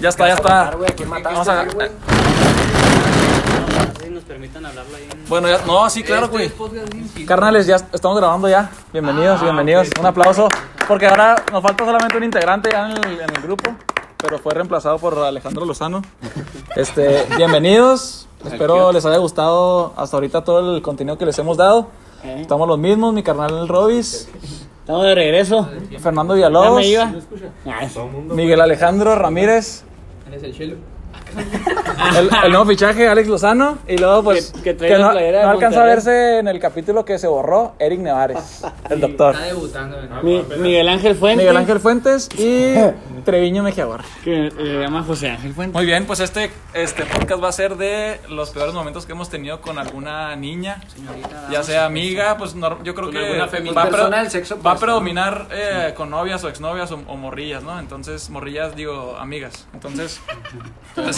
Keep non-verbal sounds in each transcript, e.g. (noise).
Ya está, ya está. Güey, ¿a quién mataste, Vamos a- güey? Si nos permitan hablarlo ahí en... Bueno, ya, no, sí, claro, Este güey. Carnales, ya estamos grabando ya. Bienvenidos, Ah, bienvenidos. Un aplauso. Porque ahora nos falta solamente un integrante ya en el, en el grupo, pero fue reemplazado por Alejandro Lozano. Este, (laughs) bienvenidos. Espero les haya gustado hasta ahorita todo el contenido que les hemos dado. Estamos los mismos, mi carnal Robis, Estamos de regreso. Fernando Ya Villalobos, me iba. Miguel Alejandro Ramírez, Eres el chelo. El, el nuevo fichaje, Alex Lozano, y luego pues Que- que la no, playera de no alcanza a verse en el capítulo que se borró, Eric Nevares, el doctor. Está debutando. ¿no? Mi- Miguel Ángel Fuentes. Miguel Ángel Fuentes y (laughs) Treviño Mejiagor. Que le llama José Ángel Fuentes. Muy bien, pues este, este podcast va a ser de los peores momentos que hemos tenido con alguna niña, Señorita, ya sea amiga, pues no- yo creo que va, a pre- Persona del sexo va a opuesto, predominar eh, con novias o exnovias o, o morrillas, ¿no? Entonces, morrillas digo amigas. Entonces, así (laughs)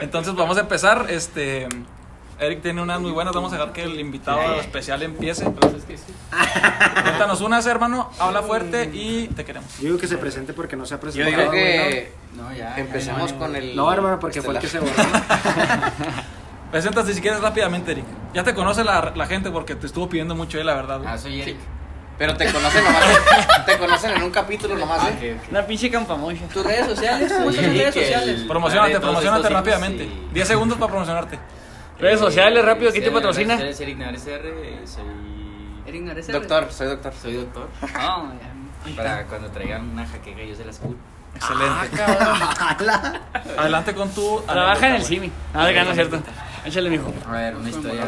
Entonces vamos a empezar. Este, Eric tiene unas muy buenas, vamos a dejar que el invitado especial empiece. es que sí. Cuéntanos unas, hermano, habla fuerte y te queremos. Yo digo que se presente porque no se ha Yo presentado. digo güey, que No, ya. empecemos ya, con el. No, hermano, porque fue el que se borró. (laughs) Preséntate si quieres rápidamente, Eric. Ya te conoce la, la gente porque te estuvo pidiendo mucho, eh, la verdad. Ah, soy Eric. Pero te conocen nomás. (laughs) te conocen en un capítulo nomás, ¿eh? Una pinche campamocha. ¿Tus redes sociales? Soy ¿Cuáles son tus redes sociales? Promocionate, promocionate rápidamente. y- 10 segundos para promocionarte. Redes sociales, rápido, ¿quién te Sí, patrocina? Eric soy. Eric Nares. Doctor, soy doctor. Soy doctor. (laughs) No. Para cuando traigan una jaqueca, yo se las curo. Excelente. (laughs) Adelante con tu. Trabaja en el CIMI. Ah, de gana, cierto. Échale, mijo. A ver, una historia.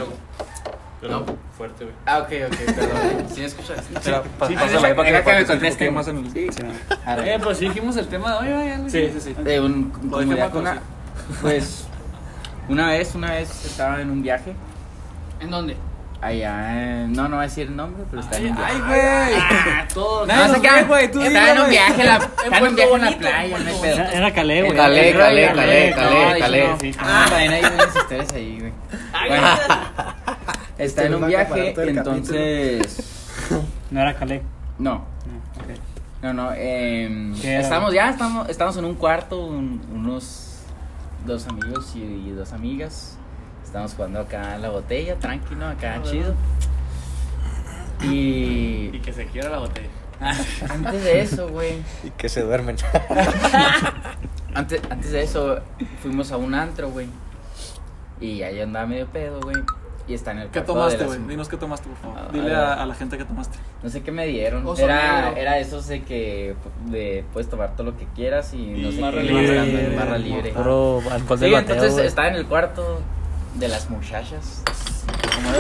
No. Fuerte, güey. Ah, ok, ok, perdón. (laughs) ¿Sí me escuchas? güey. Pa- Sí, pásala ahí para que me se conteste. enfoque más en el- Eh, pues sí dijimos el tema de hoy, lo Sí, sí, sí. De un. Para con una- Pues. Una vez, una vez estaba en un viaje. ¿En dónde? Allá en. No, no voy a decir el nombre, pero estaba en un viaje. Ay, güey. Ah, todos. No qué, ve, güey, tú Estaba en un güey. viaje, la, estaba en un viaje en la playa, no pedo. Era, Calé, güey. Calé, Calé, Calé, Calé, Calé. no, sí, sí. Ah, también hay unas historias ahí, güey. (laughs) Está en un viaje, entonces. (laughs) No era Calé. No, no, no. Eh, ¿Qué era? estamos ya, estamos, estamos en un cuarto, un- unos dos amigos y, y dos amigas. Estamos jugando acá en la botella, tranquilo, acá chido. Y (laughs) Y que se quiera la botella. antes de eso, güey. (laughs) Y que se duermen. Antes, antes de eso, fuimos a un antro, güey. Y ahí andaba medio pedo, güey. Y está en el ¿Qué tomaste, güey? Dinos qué tomaste, por favor. Ah, Dile a la gente qué tomaste. No sé qué me dieron. Oso Era, negro. era esos de que de, puedes tomar todo lo que quieras y no sé Barra qué. libre. barra libre. Puro alcohol de Sí, bateo, entonces estaba en el cuarto de las muchachas.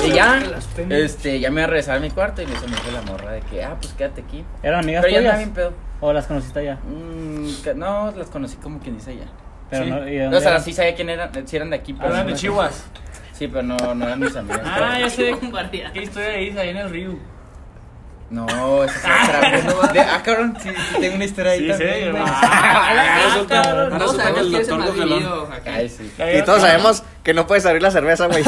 Y ya, este, ya me iba a regresar a mi cuarto y me hizo la morra de que, ah, pues quédate aquí. ¿Eran amigas Pero tuyas? bien pedo. ¿O las conociste allá? Mm, que- no, las conocí como quien dice ya. Pero Sí. no, ¿y de O dónde sea, eran? sí sabía quién eran, si eran de aquí, pero. eran de Chihuas. Sí, pero no, no eran mis amigos. Ah, ya sé. ¿Qué historia dice ahí en el río? No, esa es otra. De- ah, cabrón, sí, sí, tengo una historia ahí Sí, también. sí, (laughs) ah, sabemos que el doctor acá. Ay, sí. Y todos sabemos que no puedes abrir la cerveza, güey.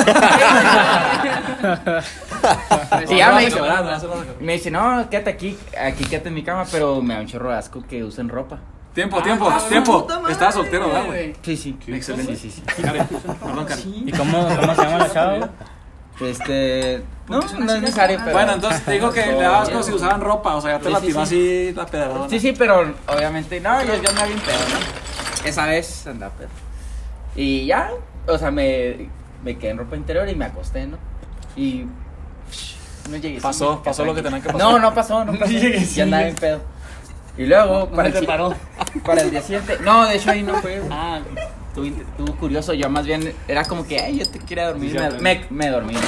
Y ya me No, dice, no, no, no, no, no. me dice, no, quédate aquí, aquí quédate en mi cama, pero me da un chorro de asco que usen ropa. Tiempo, tiempo, cabrón, tiempo. puta madre, Estaba soltero, ¿verdad, güey? Sí, sí. Excelente. Sí, sí, Karen, (laughs) perdón, Karen. ¿Y cómo, cómo se llama la chava? sí. Este, no, no es necesario, pero. Bueno, entonces te digo que le dabas como si usaban ropa, o sea, ya te Sí, la sí, tiró sí. así la pedradona. Sí, sí, pero obviamente, no, yo, yo andaba bien pedo, ¿no? Esa vez andaba pedo. Y ya, o sea, me, me quedé en ropa interior y me acosté, ¿no? Y. No llegué. Pasó, sí, pasó lo que tenía que pasar. No, no pasó, no (laughs) pasó. ya andaba bien pedo. Y luego, No para, el, paró. para el día siguiente. No, de hecho ahí no fue. güey. Ah, Estuvo, estuvo curioso, yo más bien era como que, ay, yo te quería dormir. Sí, Me, me, me dormí. ¿no?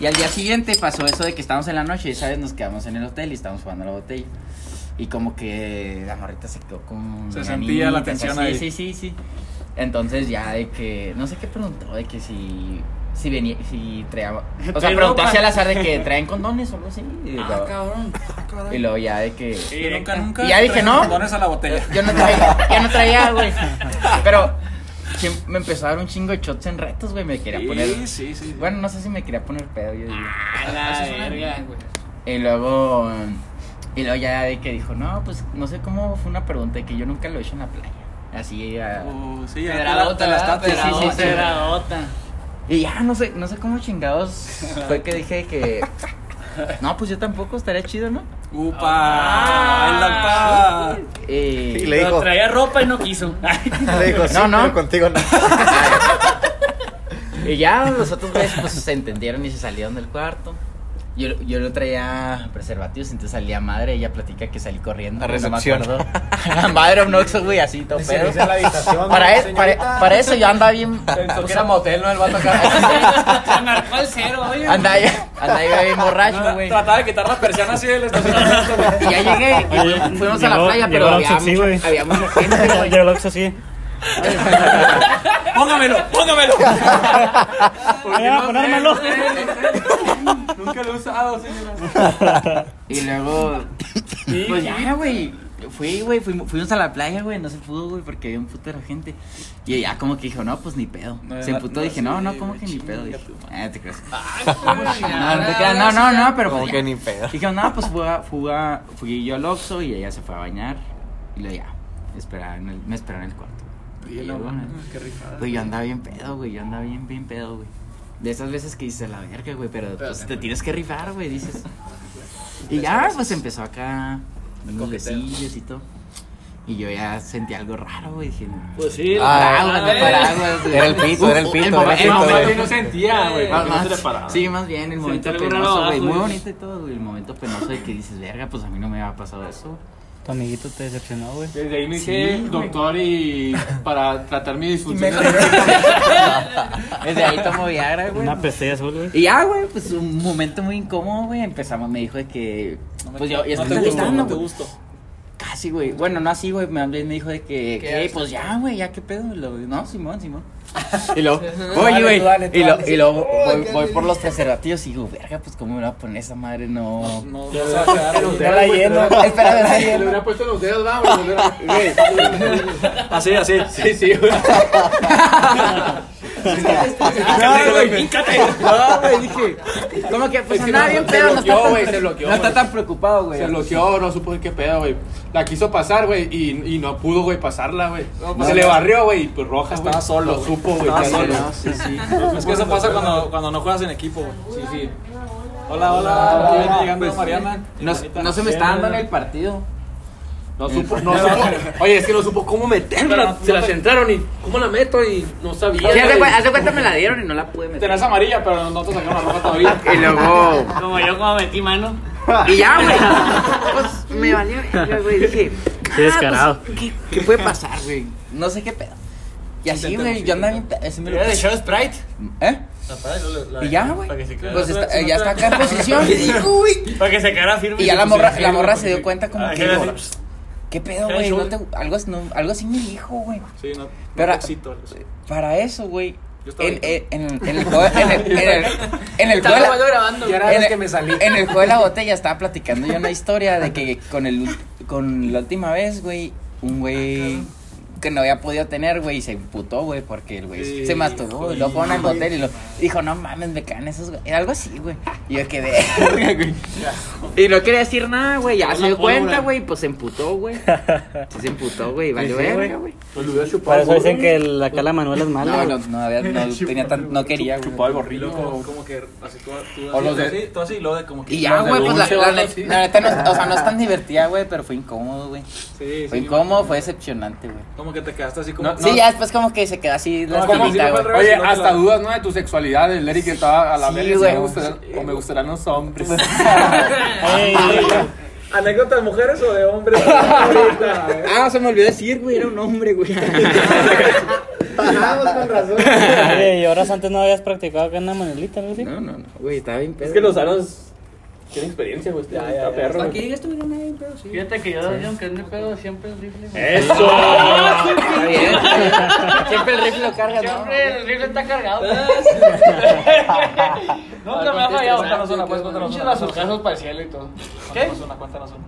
Y al día siguiente pasó eso de que estábamos en la noche y, ¿sabes? Nos quedamos en el hotel y estábamos jugando a la botella. Y como que la morrita se quedó con. Se sentía la tensión ahí. Sí, sí, sí. Entonces ya de que. No sé qué preguntó, de que si. Si venía. Si traía. O sea, ¿Trae preguntó así al azar de que traen condones o algo así. Y, Ah, luego, cabrón. y luego ya de que. Yo nunca, nunca. Y ya dije, ¿no? condones a la botella. Yo no traía, ya no traía, (laughs) güey. Pero sí me empezó a dar un chingo de shots en retos, güey. Me quería poner. Sí, sí, sí. Bueno, no sé si me quería poner pedo, yo digo. A la Eso suena verga. bien, güey. Y luego. Y luego ya de que dijo, no, pues no sé cómo fue una pregunta de que yo nunca lo he hecho en la playa. Así, Uh, sí, ya Pedradota, te la- te la Y ya, no sé, no sé cómo chingados (laughs) fue que dije que... No, pues yo tampoco, estaría chido, ¿no? Upa, Ah. baila, Y le Pero dijo, traía ropa y no quiso. (laughs) le dijo, sí, No, no. pero contigo no. (laughs) y ya los otros güeyes pues se entendieron y se salieron del cuarto. Yo, yo lo traía preservativos, entonces salía madre, ella platica que salí corriendo. A güey, no me recepción. acuerdo. (laughs) madre Obnoxo, güey, así todo pedo. La habitación, Para, e- para, para eso yo andaba bien... (laughs) Pensó que era motel, ¿no? El vato acá. Se marcó el cero, oye. Andaba, andaba bien borracho, güey. Trataba de quitar la persiana así del estacionamiento, güey. Y ya llegué, y fuimos a la llegó- playa, llegó pero el había güey. había mucha (laughs) gente, güey. Lo hago así. (laughs) Póngamelo, póngamelo. Vayan a ponérmelo. Nunca lo he usado, sí. Y luego, pues ya, güey. Fui, güey, fuimos, fuimos a la playa, güey, no se pudo, güey, porque había un putero de gente. Y ya como que dijo, no, pues ni pedo. No, se emputó, no, dije, no, no, como que ni pedo. Dije, ah, te creas. (laughs) No, No, no, no, no, pero Como que ni pedo. Dije, no, pues fui, a- fui, a- fui yo al Oxxo y ella se fue a bañar. Y luego ya, esperaba en el- me esperó en el cuarto. Y no, luego, mames, qué rifada. Güey, yo andaba bien pedo, güey. Yo andaba bien, bien pedo, güey. De esas veces que dices la verga, güey. Pero pues te tienes que rifar, güey, dices. (laughs) Y ya, pues empezó acá. Unos besillos y todo. Y yo ya sentí algo raro, güey. Dije, Pues sí. Ah, paraguas, no paraguas, güey. Era el pito, era el pito, El era el momento- pito, el güey. momento- sentía, güey. No se le más- paraba. Sí, más bien, el momento penoso, güey. Muy güey. bonito y todo, güey. El momento penoso de que dices, verga, pues a mí no me había pasado eso. Tu amiguito te decepcionó, güey. Desde ahí me Sí, hice güey. doctor y para tratar mi disfunción. (laughs) Desde ahí tomo Viagra, güey. Una pestilla azul, güey. Y ya, güey, pues un momento muy incómodo, güey. Empezamos, me dijo de que. Pues yo, ya no estoy te gustó, gritando, no te güey. gustó. Casi, güey. Bueno, no así, güey. Me, me dijo de que, ¿Qué pues ya, güey, ya qué pedo. Luego, no, Simón, Simón. Y luego, oye, güey. Y, lo- dale. y luego voy, voy por los preservativos y digo, verga, pues cómo me va a poner esa madre, no. No, no se va a quedar ahí. Ya la lleno. Espera, Le espera. hubiera puesto los dedos, vamos. Así, así. Sí, sí, güey. No, güey, No, güey, dije. ¿Cómo que? Pues Es que andaba no, bien se pedo, no bloqueó, está tan, güey, se bloqueó, no está güey. tan preocupado, güey. Se bloqueó, no supo qué pedo, güey. La quiso pasar, güey, y, y no pudo, güey, pasarla, güey. pues, se le barrió, güey, y pues roja, güey. Estaba solo, Lo güey. supo, güey. Estaba que solo. sí, sí. Es que eso pasa cuando, cuando no juegas en equipo, güey. Sí, sí. Hola, hola. Aquí viene llegando Mariana. No, no se me está dando en el partido. No supo, no (laughs) supo. Oye, es que no supo cómo meterla. Se la centraron y cómo la meto y no sabía. Sí, cu- haz de cuenta me la dieron y no la pude meter. Tenés amarilla, pero no te sacaron la ropa todavía. (laughs) Y luego. Como yo, como metí mano. Y ya, güey. (laughs) Pues me valió, güey. Dije. Qué descarado. pues, ¿qué, ¿Qué puede pasar, güey? No sé qué pedo. Y así, güey, yo andaba bien. pe- así me lo- de show Sprite. ¿Eh? Y ya, güey. Para que se quede. Pues está- eh, ya está acá en posición. Y güey. Para que se quedara firme. Y ya la morra, la morra se dio cuenta como Ah, que. digo, ¿Qué pedo, güey? No te- algo, no- algo así me dijo, güey. Sí, no. Pero- no. Para eso, güey. Yo estaba En, ahí. en, en, en el juego. En el, el, en el el, que me salí. en el juego de la botella estaba platicando yo una historia de que con el con la última vez, güey, un güey que no había podido tener, güey, y se emputó, güey, porque el güey Sí, se masturbó y lo pone en el hotel y lo dijo, no mames, me caen esos, güey. Era algo así, güey. Y yo quedé, (laughs) güey. Y no quería decir nada, güey, ya se dio cuenta, güey, pues se emputó, güey. Sí se emputó, güey, sí, verga, güey. Pues Por eso dicen que la cala Manuela es mala. No, güey. no, no, había, no (laughs) tenía tan, no quería, güey. Chupado el gorrillo. como, como que así tú, tú, O así, los de- así, tú así, y luego de como que... Y ya, güey, pues la, la, la neta no, o sea, no es tan divertida, güey, pero fue incómodo, güey. Sí, Fue incómodo, fue decepcionante, güey. Como que te quedaste así como... No, Sí, ya después como que se quedó así la No, como espinita, si no güey. fuera- Oye, hasta la- dudas, ¿no? De tu sexualidad. El Eric estaba a la Sí, vez. me gustarán, o me gustarán los hombres. (laughs) (laughs) ¿Anécdotas mujeres o de hombres? (laughs) Ah, se me olvidó decir, güey, era un hombre, güey. Vamos con razón. Oye, y horas antes no habías practicado acá en la Manuelita, ¿no? No, no, no, güey, estaba bien pedo. Es que los aros tienen experiencia, güey. Está, está perro. Aquí tú, no hay pedo, sí. Fíjate que yo, aunque es mi pedo, siempre el rifle. ¡Eso! (laughs) Está bien. Siempre el rifle lo carga, ¿no? Siempre el rifle está cargado. (laughs) Nunca me ha fallado. Cuéntanos una, pues, cuéntanos Pinches una. basurcazos para el cielo y todo. ¿Qué? Cuéntanos una, cuéntanos una.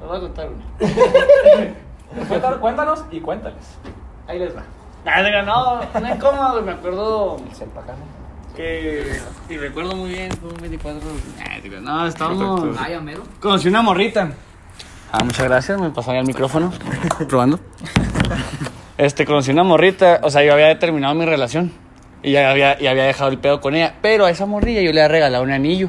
Les voy a contar una. (laughs) Cuéntanos, cuéntanos y cuéntales. Ahí les va. Ah, no, no incómodo, güey, me acuerdo que. Y recuerdo muy bien, fue un 24. Ah, no, estábamos. Conocí una morrita. Ah, muchas gracias, me pasaría el micrófono. (laughs) Probando. este, conocí una morrita, o sea, yo había terminado mi relación y ya había, y había dejado el pedo con ella, pero a esa morrilla yo le había regalado un anillo.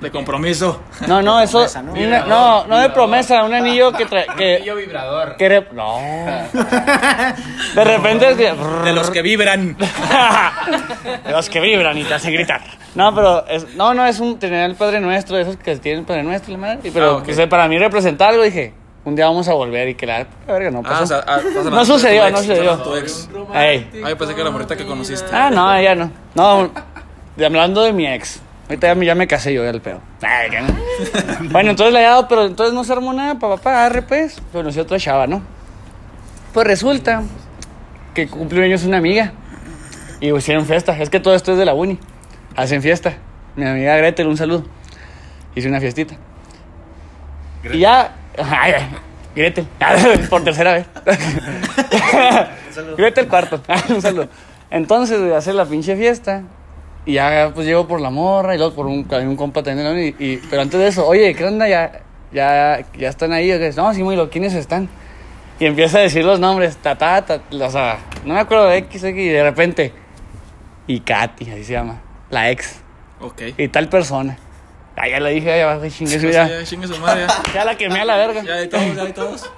De compromiso. No, no, (laughs) eso, Promesa, ¿no? una- no, no de promesa, un anillo que trae, que, Anillo vibrador. que re- no. (laughs) De repente es que- De los que vibran. (laughs) de los que vibran y te hacen gritar. No, pero es, no, no es un tener el Padre Nuestro, esos que tienen el Padre Nuestro, la madre. Pero Ah, que para mí representa algo, dije, un día vamos a volver y que la verga no Ah, pasó. o sea, ah, hablando no sucedió, no sucedió. tu ex. Ay, pensé que era la morrita que conociste. Ah, no, ella no. No, de- hablando de mi ex. Ahorita ya me, ya me casé yo, ya el pedo. Ay, que no. bueno, entonces le he dado, pero entonces no se armó nada, papá, papá, arre pues. Conocí a otra chava, ¿no? Pues resulta que cumplió años una amiga. Y hicieron fiesta. Es que todo esto es de la uni. Hacen fiesta. Mi amiga Gretel, un saludo. Hice una fiestita. Y ya. Ay, Gretel. (laughs) Por tercera vez. (laughs) Gretel cuarto. (laughs) un saludo. Entonces, güey, hace la pinche fiesta. Y ya, pues llego por la morra y luego por un, un compa también. ¿no? Y, y- pero antes de eso, oye, ¿qué onda? Ya, ya, ya están ahí. No, sí, muy lo, ¿quiénes están? Y empieza a decir los nombres, ta, ta, ta, o sea, no me acuerdo de X, X, y de repente, y Katy, así se llama, la ex, Ok. y tal persona. Ah, ya le dije, ya, chingue su (laughs) Ya, ya, ya, chingue su madre. Ya, (laughs) ya la quemé a la verga. ya hay todos, ya hay todos.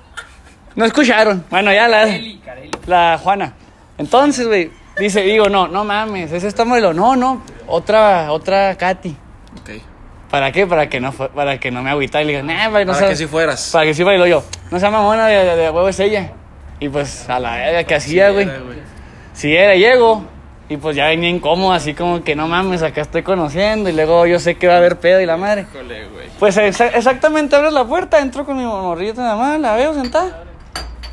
No escucharon, bueno, ya la, la Juana. Entonces, güey, dice, digo, no, no mames, es esta modelo, no, no, otra, otra Katy. Ok. ¿Para qué? Para que no, para que no me agüita y le diga, nah, güey, no Para que si fueras. Para que sí, para luego yo, no sea mamona de, de, de huevo es ella. Y pues a la verga que hacía, güey. Si era, llego. Y pues ya venía incómodo, así como que no mames, acá estoy conociendo. Y luego yo sé que va a haber pedo y la madre. Híjole, güey. Pues exa- exactamente abres la puerta, entro con mi morrita nada más, la veo sentada.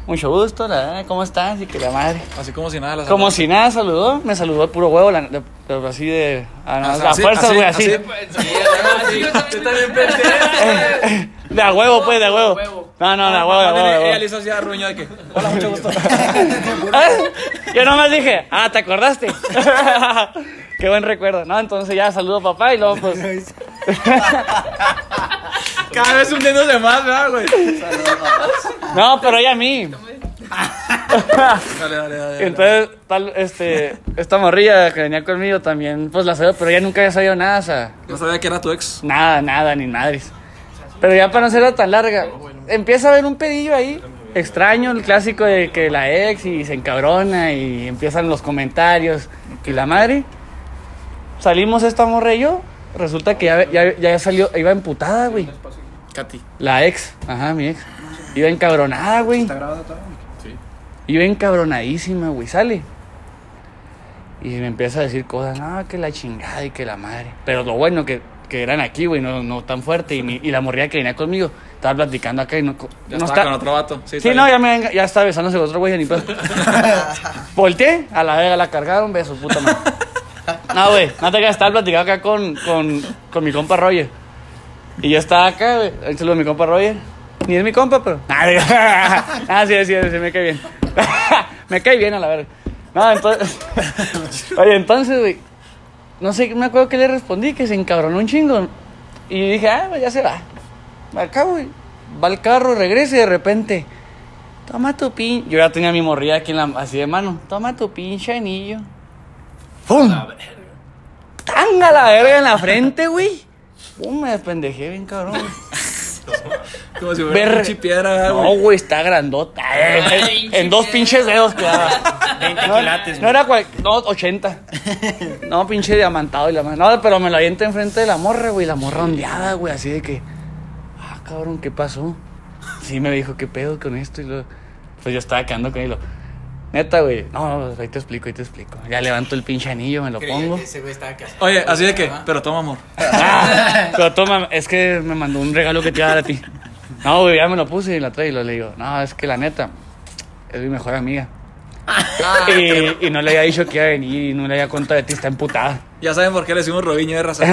Mucho gusto, la, ¿cómo estás? Y que la madre. Así como si nada. la Como si nada saludó, me saludó de puro huevo, la, de- de- así de. A, Ah, a así, fuerzas, así, güey, así. así. Yo también pensé. De a huevo, pues, de a huevo. No, no, de a huevo, de a huevo. de a huevo. Ella le hizo así a Ruño de que. (laughs) Hola, mucho gusto. (laughs) Yo nomás dije, ah, ¿te acordaste? (laughs) Qué buen recuerdo. No, entonces ya saludo papá y luego pues. Cada vez hundiéndose más, ¿verdad, güey? No, pero ella a mí. Dale, dale, dale. Entonces, tal, este, esta morrilla que venía conmigo también, pues la sabía, pero ella nunca había sabido nada, o sea, No sabía que era tu ex. nada, nada, ni madres. Pero ya para no ser tan larga, empieza a haber un pedillo ahí, extraño, el clásico de que la ex y se encabrona y empiezan los comentarios y la madre. Salimos esta morra y yo, resulta que ya, ya, ya salió, iba emputada, güey. Katy. La ex, ajá, mi ex. Iba encabronada, güey. ¿Está grabado todo? Iba encabronadísima, güey, sale. Y me empieza a decir cosas, no, que la chingada y que la madre. Pero lo bueno que, que eran aquí, güey, no, no tan fuerte. Y, mi- y la morrilla que venía conmigo, estaba platicando acá y no... Ya no estaba está- con otro vato. Sí, Sí, no, ya, me, venga- ya está besándose con otro güey, ni pedo. (laughs) Volteé, a la vega la cargaron, besos, puta madre. (laughs) No, güey, no te quedas, estaba platicando acá con, con, con mi compa Roger. Y yo estaba acá, güey, el saludo de mi compa Roger. Ni es mi compa, pero. (laughs) Ah, (laughs) ah, sí, sí, sí, me cae bien. (laughs) me cae bien a la verga. No, entonces. Oye, entonces, güey. No sé, me acuerdo que le respondí que se encabronó un chingo. Y dije, ah, pues ya se va. Acá, güey. Va al carro, regresa y de repente. Toma tu pin. Yo ya tenía mi morrilla aquí en la, así de mano. Toma tu pinche anillo. ¡Pum! ¡Tanga la verga en la frente, güey! ¡Pum! Me despendejé bien, cabrón. (laughs) Como si fuera Ver- piedra, No, güey. güey, está grandota. En, en dos pinches dedos quedaba. 20 No, quilates. no era cual, no, 80. No, pinche diamantado y la madre. No, pero me lo avienta enfrente de la morra, güey. La morra ondeada, güey. Así de que, ah, cabrón, ¿qué pasó? Sí, me dijo, ¿qué pedo con esto? Y luego, pues yo estaba quedando con él. y lo, Neta, güey. No, no, ahí te explico, ahí te explico. Ya levanto el pinche anillo, me lo pongo. Ese güey estaba casado. Oye, así de que, pero toma amor. Ah, (laughs) pero toma, es que me mandó un regalo que te iba a dar a ti. No, güey, ya me lo puse y la trae y lo le digo, no, es que la neta, es mi mejor amiga. y, y no le había dicho que iba a venir y no le había contado de ti, está emputada. Ya saben por qué le decimos Robinho de raza.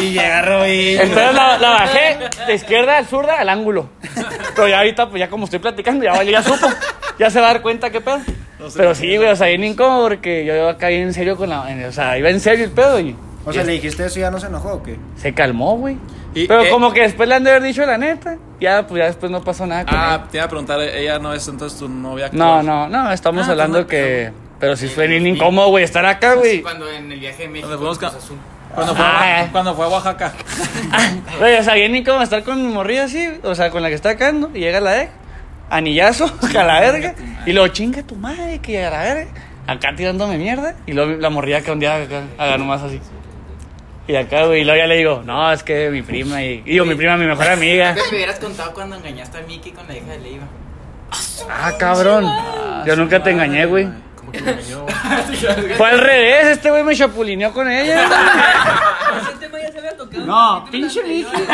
Y llega Robin. Entonces la, la bajé de izquierda al zurda al ángulo. Pero ya ahorita, pues ya como estoy platicando, ya, ya supo. Ya se va a dar cuenta qué pedo. Pero sí, güey, o sea, bien incómodo porque yo iba acá en serio con la. en- O sea, iba en serio el pedo y O sea, le dijiste eso y ya no se enojó o qué? Se calmó, güey. Pero eh, como que después le han de haber dicho la neta. Ya, pues ya después no pasó nada con Ah, él. te iba a preguntar, ella no es entonces tu novia No, actual? no, no, estamos Ah, hablando no que... Pero sí fue bien incómodo, güey, estar acá, güey. Cuando en el viaje de México. Cuando fuimos Cuando fue, Ah. a, cuando fue a Oaxaca. Güey, o sea, bien incómodo estar con mi morrilla así, o sea, con la que está acá, ¿no? Y llega la ex, anillazo, (laughs) a la verga. Y luego, chinga tu madre, que a la verga. Acá tirándome mierda. Y luego la morrilla que un día acá, haga nomás así. Y acá, güey, y luego ya le digo, no, es que mi prima, y digo, mi prima, mi mejor (laughs) amiga. Me hubieras contado cuando engañaste a Mickey con la hija de Leiva. Ah, cabrón. Yo nunca te engañé, güey. Fue al revés, este güey me chapulineó con ella. (laughs) Ese tema ya se había tocado. No, pinche Mickey.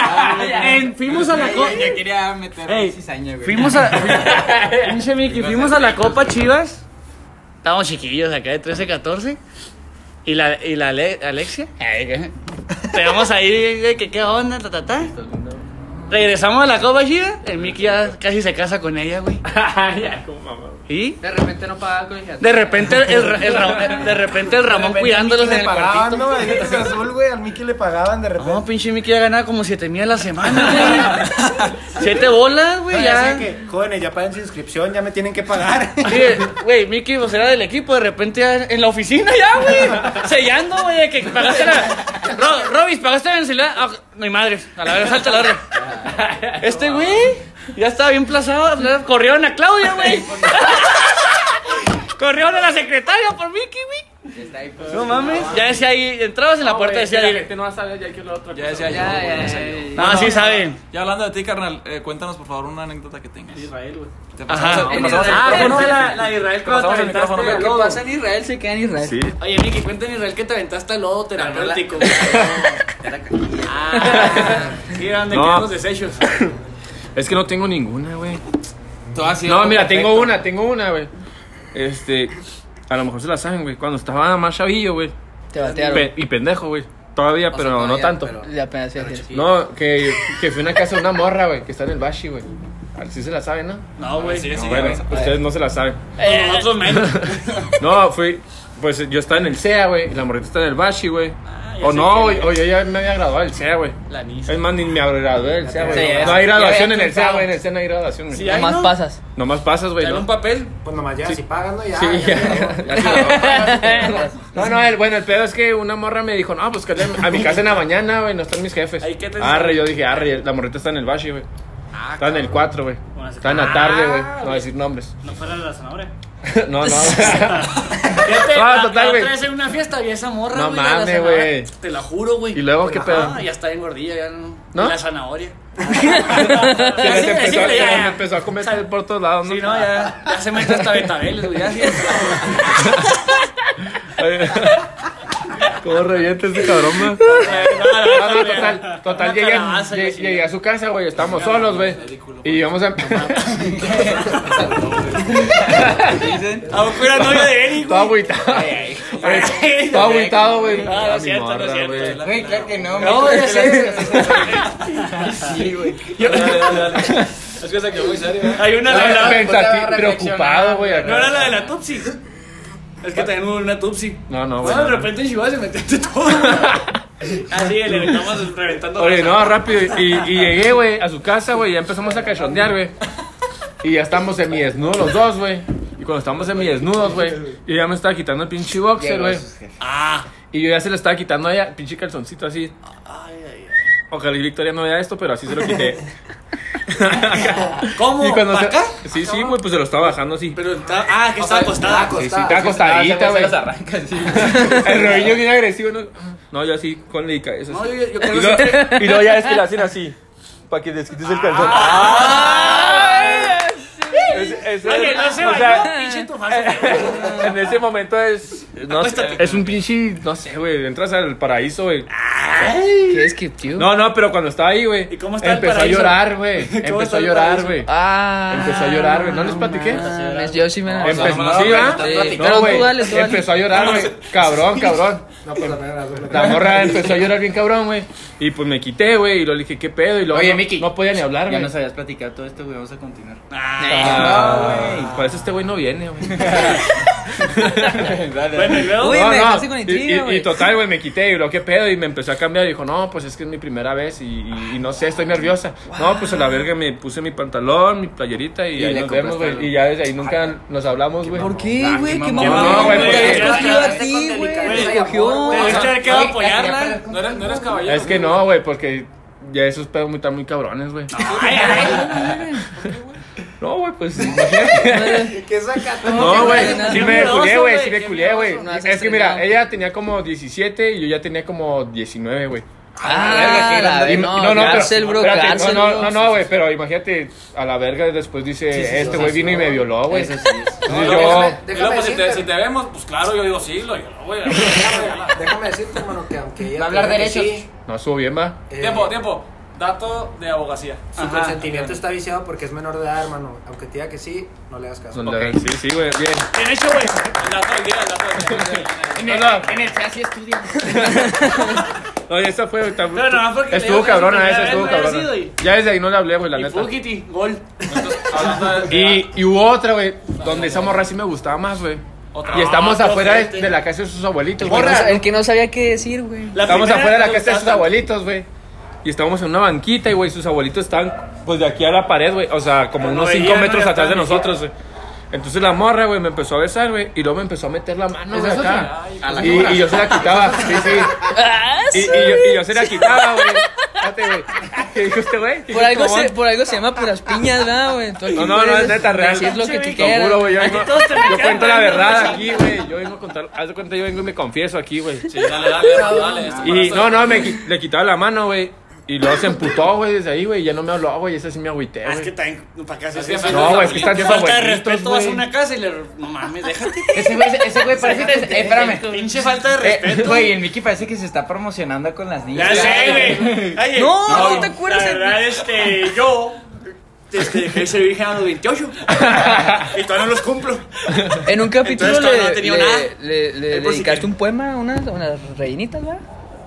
En- fuimos a la copa. ya quería meter Ey, cizaña, güey. Fuimos a. (laughs) Pinche Mickey, fuimos a la Copa Chivas. Estábamos chiquillos acá de 13, 14. Y la, y la Ale- Alexia. ay, que- Pegamos ahí, güey, que qué onda, ta, ta, ta. Regresamos a la Copa Chivas. El Mickey ya casi se casa con ella, güey. (laughs) ya, como mamá. Y De repente no pagaba colegiatura. de repente el, el de repente el Ramón cuidándolos en el pagaban, cuartito. ¿no? Cruz Azul, güey, al Mickey le pagaban de repente. No, pinche Mickey ya ganaba como 7 mil a la semana, (laughs) güey. Siete bolas, güey, No, ya. sé que, jóvenes, ya paguen su inscripción, ya me tienen que pagar. Güey, Mickey, pues era del equipo, de repente ya en la oficina ya, güey. Sellando, güey, que pagaste la. Ro- Robis, pagaste la mensualidad. Ah, no hay madre, a la verga, salta la verga. Este güey ya estaba bien plazado. Corrieron a Claudia, güey. Corrieron a la secretaria por Mickey, güey. Está ahí, pues. No mames. Ya decía ahí, entrabas en la puerta, decía la ahí. gente no va a saber ya. Ya decía yo. Ya, güey, decía yo. No, sí saben. Ya hablando de ti, carnal, eh, cuéntanos por favor una anécdota que tengas. Israel, güey. Te pasamos, Ajá. te En pasamos el Israel. Ah, micrófono. cuenta la, la de Israel Te cuando te pasamos el aventaste micrófono, al Lo que lodo. pasa en Israel se queda en Israel. Sí. Oye, Miki, cuenta en Israel que te aventaste al lodo terapéutico. Era caquilla. Ah, sí, eran de No. que los desechos. (laughs) Es que no tengo ninguna, güey. Sido No, mira, tengo una, tengo una, güey. Este, a lo mejor se la saben, güey. Cuando estaba más chavillo, güey. Te batearon. Pe- y pendejo, güey. Todavía, O sea, pero no todavía, tanto. pero- Ya apenas pero. No, que, que fui a una casa de una morra, güey, que está en el Bashi, güey. Así se la saben, ¿no? No, güey. Sí, sí, bueno, güey. ustedes no se la saben. Eh, nosotros menos. (laughs) No, fui. Pues yo estaba en el CEA, güey. Y la morrita está en el Bashi, güey. O no, que- güey. O yo ya me había graduado del CEA, güey. La Nisa. Es más, ni me gradué del CEA, güey. Sí, no hay graduación en el CEA, güey. En el CEA no hay graduación, güey. Sí, Nomás ¿no? pasas. Nomás pasas, güey, ¿no? un papel. Pues nomás ya, si pagan, ¿no? Ya. Sí, ya, ya. ya. (laughs) No, no, el, bueno, el pedo es que una morra me dijo, no, pues que a mi casa en la mañana, güey, no están mis jefes. Ahí, ¿qué te Arre, yo dije, arre, la morrita está en el Bashi, güey. Está en el 4, güey. Está en la tarde, güey. No voy a decir nombres. No fuera la zanahoria. (laughs) no, no. (laughs) (laughs) Fíjate, Ah, la- total, güey. otra vez en una fiesta vi esa morra, No güey, de la mames, zanahoria. güey. Te la juro, güey. ¿Y luego qué pedo? Ah, ya está en gordilla, ya no. ¿No? Y La zanahoria. Se les empezó, se les empezó a comer por todos lados, ¿no? Sí, no, ya, ya se mete hasta betabeles, güey. Ya, sí. ¿Cómo revienta este cabrón, güey? No, No, no, total, total, llegué, calabaza, a su casa, güey, estábamos solos, güey. Y íbamos a... A poco era novio de Eric, Todo güey. agüitado. Todo agüitado, güey. Ah, no es cierto, no es cierto. güey. Claro que no. No, me- ya sé. Sí, güey. Es que se quedó muy serio. ¿eh? Hay una la... pensativo, preocupado, güey. acá. No era la de la Tupsi. Es que tenemos una Tupsi. No, no, güey. Bueno, de repente en Chihuahua se metió todo. (laughs) Así, le estamos reventando. Oye, no, rápido. Y, y llegué, güey, a su casa, güey, y ya empezamos a cachondear, güey. Y ya estamos semidesnudos los dos, güey. Y cuando estamos semidesnudos, güey, yo ya me estaba quitando el pinche boxer, güey. Ah. Y yo ya se le estaba quitando a ella, pinche calzoncito así. Ojalá y Victoria no vea esto, pero así se lo quité. (laughs) (laughs) ¿Cómo? Y cuando ¿Pa' se- acá? Sí, sí, güey, pues se lo estaba bajando así. Pero está... Ah, que está acostada. Sí, sí, está acostadita, güey. (laughs) El rodillo bien agresivo, ¿no? No, yo así, con delicadeza. No, así. yo, yo Y creo luego, que... (laughs) y luego ya es que le hacen así. Para que desquites el calzón. Es- es- Oye, no se o bañó, pinche. (laughs) En ese momento es. No sé, es un pinche. No sé, güey. Entras al paraíso, güey. ¿Qué es que, tío? No, no, pero cuando estaba ahí, güey. ¿Y cómo está el Empezó a paraíso? llorar, güey. (laughs) ¿Cómo Empezó está a el llorar, güey. Ah. Empezó a llorar, güey. ¿No les platiqué? mames, Yo sí me la Empezó, no, sí, dale. Empezó a llorar, güey. (laughs) Cabrón, cabrón. No, pues la morra empezó a llorar bien cabrón, güey. Y pues me quité, güey. Y lo dije, ¿qué pedo? Y luego Oye, no, Miki. no podía ni hablar, Ya güey. nos habías platicado todo esto, güey. Vamos a continuar. Ah, No, güey. Por eso este güey no viene, güey. (laughs) Bueno, y luego. Uy, No, me no, dejaste con y- intriga, y, güey. y total, güey, me quité y lo que pedo y me empezó a cambiar. Y dijo, no, pues es que es mi primera vez y, y- y no sé, estoy nerviosa. No, pues a la verga me puse mi pantalón, mi playerita y, Y ahí le nos vemos, compraste güey. Y ya desde ahí nunca nos hablamos, güey. ¿Por qué, güey? ¿Qué mamón. mamón? No, güey, Te porque- escogió a ti, güey. Güey, Te. Tienes que haber quedado a apoyarla. ya, No eres, no eres caballero. Es que no, güey, porque ya esos pedos muy, están muy cabrones, güey. No, güey, pues imagínate. (laughs) ¿Qué saca? No, güey, sí me culié, güey, sí me culié, güey. No Es que mira, ella tenía como 17 y yo ya tenía como 19, güey. Ah, la verga, no, cárcel, no, no, bro. no, no, güey, pero imagínate, a la verga después dice, este güey vino y me violó, güey. Eso No, no, si, te, decirte. si te vemos, pues claro, yo digo sí, lo yo, güey. Déjame decirte, hermano, que aunque ella. Va a hablar derechos. sí, no estuvo bien, va. eh, Tiempo, tiempo. Dato de abogacía. Su consentimiento está viciado porque es menor de edad, hermano. Aunque te diga que sí, no le hagas caso. No le- Sí, sí, güey, bien. Bien hecho, güey. El dato del día, el dato del día. (laughs) En No, el, no. en el. (laughs) No, esa fue, tam- Pero nada más porque le estuvo cabrona esa, estuvo no había cabrona. sido y- Ya desde ahí no le hablé, güey, la Y neta. Fugiti, gol. Entonces, (laughs) hablando de- Y, y hubo otra, güey, donde esa morra sí me gustaba más, güey. Otra. Y estamos Ah, afuera de, ojete. de la casa de sus abuelitos, El güey. no El que no sabía qué decir, güey. La Estamos primera afuera de la casa de sus abuelitos, güey. Y estábamos en una banquita y, güey, sus abuelitos estaban, pues, de aquí a la pared, güey. O sea, como Pero unos 5 veían, metros no atrás de nosotros, güey. Entonces la morra, güey, me empezó a besar, güey. Y luego me empezó a meter la mano, güey, acá. Y, y yo se la quitaba, sí, sí. Ah, Y, y yo, y yo se la quitaba, güey. Fíjate, güey. ¿Qué dijo este güey? Por algo, se, por algo se llama puras piñas, ¿verdad, güey? No, no, no, es neta, real. Decir lo que tú quieras. juro, güey. Yo, vengo- yo cuento la verdad aquí, güey. Yo vengo a contar. Haz de cuenta, yo vengo y me confieso aquí, güey. Sí, dale, dale, dale. Y no, no, me le quitaba la mano, güey. Y luego se emputó, güey, desde ahí, güey. Ya no me habló, güey. Ese sí me agüité, Ah, Es que güey. también, ¿para qué haces Es que eso? No, güey, es que están Qué tus falta de respeto, vas a güey. una casa y le... No mames, déjate. Ese güey, ese güey parece que. Eh, espérame. Pinche falta de Eh, respeto. Güey, el Mickey parece que se está promocionando con las niñas. Ya sé, güey. No, no te acuerdas La de- verdad, este, yo... Este, dejé de ser virgen a los 28. (laughs) y todavía no los cumplo. En un capítulo Entonces, le, no le, nada. le- le dedicaste un poema a unas, unas reinitas, ¿verdad?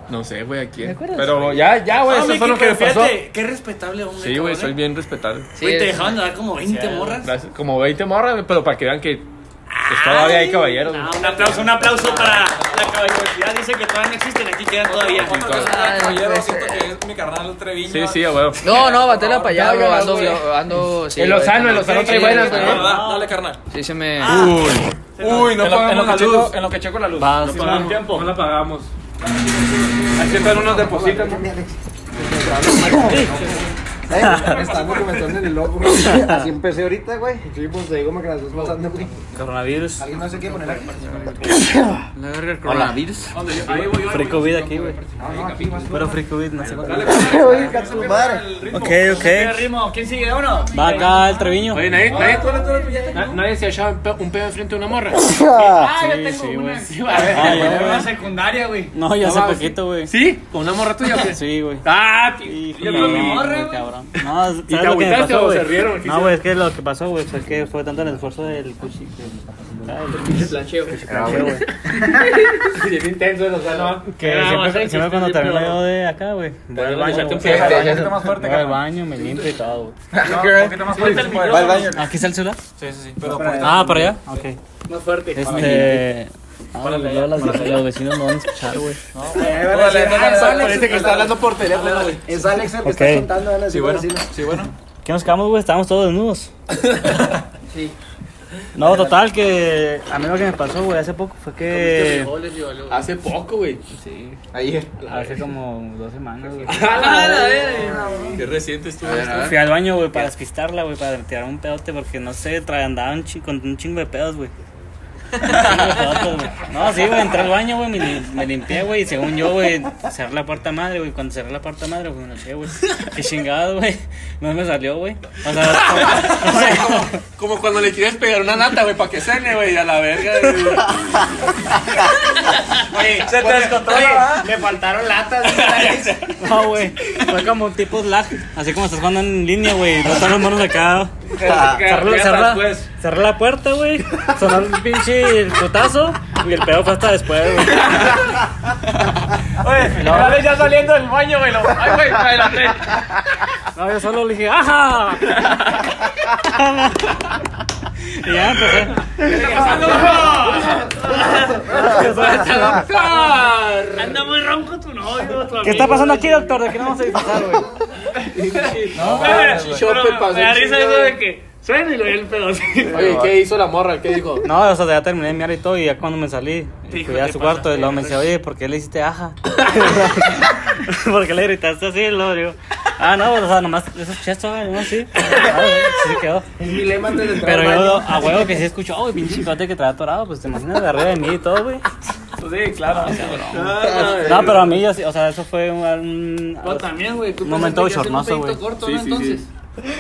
No sé, güey, aquí. ¿Me acuerdas? Pero ya, ya, güey. Ah, Eso fue lo que me pasó. Qué respetable hombre. Sí, güey, soy ¿eh? bien respetable. Güey, te dejaban dar como 20 morras. Gracias. Como 20 morras, pero para que vean que pues, todavía hay caballeros. Ah, un aplauso, un aplauso para la caballerosidad. Dice que todavía no existen, aquí quedan todavía. Ah, Caballero, pues, siento que es mi carnal Treviño. Sí, sí, güey. No, no, batela para allá, bro. Ando, ando. sí, El Lozano, el Lozano trae sí, buenas, sí, güey. Dale, dale, carnal. Sí, se me. Uy, Uy, no en lo, en lo pagamos la checo, luz. en lo que checo la luz. Va, no sí, pagamos, tiempo. No la pagamos. Aquí están unos depósitos. Estando que me en el loco, Así empecé ahorita, güey. Sí, pues te digo que las pasando, güey. Coronavirus. ¿Alguien no se quiere poner aquí? La verga el coronavirus. Free COVID aquí, güey. Pero free COVID, no sé Oye, cacho, madre. Ok, ok. ¿Quién sigue uno? Va acá el Treviño. Oye, nadie, nadie, na- nadie se ha echado un pe- un pedo enfrente de una morra. Ah, yo tengo una. Ah, ya, Una güey. secundaria, güey. No, ya hace poquito, güey. ¿Sí? ¿Con una morra tuya o qué? Sí, güey. Ah, de con mi mi morra, güey, cabrón. No, ¿sabes te lo que me agüitaste pasó, o güey? se rieron? ¿Qué No, güey, es que lo que pasó, güey, fue que fue tanto el esfuerzo del cuchi. El güey. Bien intenso, o sea, no. Que siempre, siempre cuando termino yo de acá, güey. Voy al baño, Echarte un güey. pedo. Voy Echarte más fuerte, Voy al baño, me limpio y todo, güey. (laughs) Un poquito más fuerte el micrófono. ¿Aquí está el celular? Sí, sí, sí. Pero Ah, para allá. Ok. más fuerte. Este. Ah, las- los vecinos no van a escuchar, güey. Parece que está hablando por teléfono, güey. Es Alex el que está contando, van a decir bueno. vecinos. Sí, bueno. ¿Qué nos quedamos, güey? Estábamos todos desnudos. (laughs) sí. No, total, que a mí lo que me pasó, güey, hace poco fue que. Hace poco, güey. Sí. Ayer. Hace como dos semanas, güey. (laughs) Qué reciente estuvo Fui al baño, güey, para despistarla, güey, para tirar un pedote, porque no sé, andaba un con un chingo de pedos, güey. Un chingo de pedotes, güey. No, sí, güey, entré al baño, güey, me, li- me limpié, güey, y según yo, güey, cerré la puerta madre, güey. Cuando cerré la puerta madre, güey, no sé, güey. Qué chingado, güey. No me salió, güey. O sea, (laughs) (laughs) o sea, como, como cuando le quieres pegar una nata, güey, para que cene, güey, a la verga. güey. Se te descontrola, le faltaron latas. (laughs) no, güey. Fue como un tipo lag, así como estás jugando en línea, güey. No están las manos acá. Cerré, cerré la- puerta, güey. Sonó el pinche putazo y el pedo fue hasta después, güey. Oye, dale ya saliendo del baño, güey. lo- Ay, güey, espérate. No, yo solo le dije, ¡ajá! (laughs) y ya empecé. Anda muy ronco tu novio. tu ¿Qué está pasando aquí, doctor? ¿De qué nos vamos a disfrazar, güey? No, pasó me da risa eso de que suena y lo ve el pedo así. Oye, ¿qué hizo la morra? ¿Qué dijo? No, o sea, ya terminé de miar y todo, y ya cuando me salí, Sí, fui a su cuarto y luego me dice, oye, ¿por qué le hiciste aja? (laughs) ¿Por qué le gritaste así? Y luego digo, ah, no, o sea, nomás, eso es chesto, güey, no, sí. Ah, güey, sí se quedó. Es mi lema antes de entrar Pero al yo, a huevo que sí escucho, oh, pinche chicote que trae atorado, pues te imaginas de arriba de mí y todo, güey. Sí, claro. No, pero a mí, yo sí, o sea, eso fue un... un- No, también, güey. Tú momento pensaste que un pedito corto, Sí, ¿no? sí, Entonces.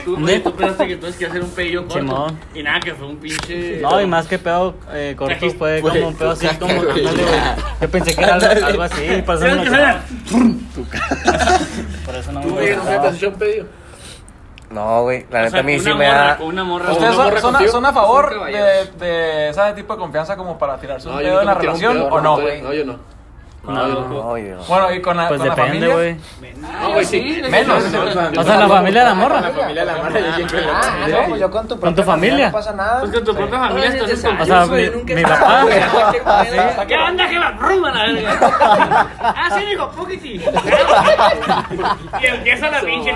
Tú, güey, tú pensaste que tú que hacer un pedillo corto. Simón. Y nada, que fue un pinche. No, y más que pedo eh, corto fue Güey, como un pedo así, como, güey. ándale, güey. Yo pensé que era algo, algo así, (laughs) por eso no ¿Sabes me qué lo será? Por eso no me Tú, güey, nunca te has hecho un pedido. No, güey, la O neta sea, a mí sí una me morra, da. Con una morra. ¿Ustedes una son, morra son, contigo? son a favor de, de ese tipo de confianza como para tirarse un No, pedo en la un relación pedo, o no, no, güey? No, yo no. No, No, no. Bueno, y con la, Pues con la depende, familia. güey. No, güey, sí. Menos. O sea, la familia de la morra. La familia de la morra, yo siempre Ah, no, pues yo con tu ¿Con tu propia familia? No pasa nada. Pues con tu propia familia estás en O sea, mi, papá. (laughs) ¿Qué onda que la bruma la verga? (laughs) Ah, sí, dijo, poquiti. (laughs) Y empieza la pinche.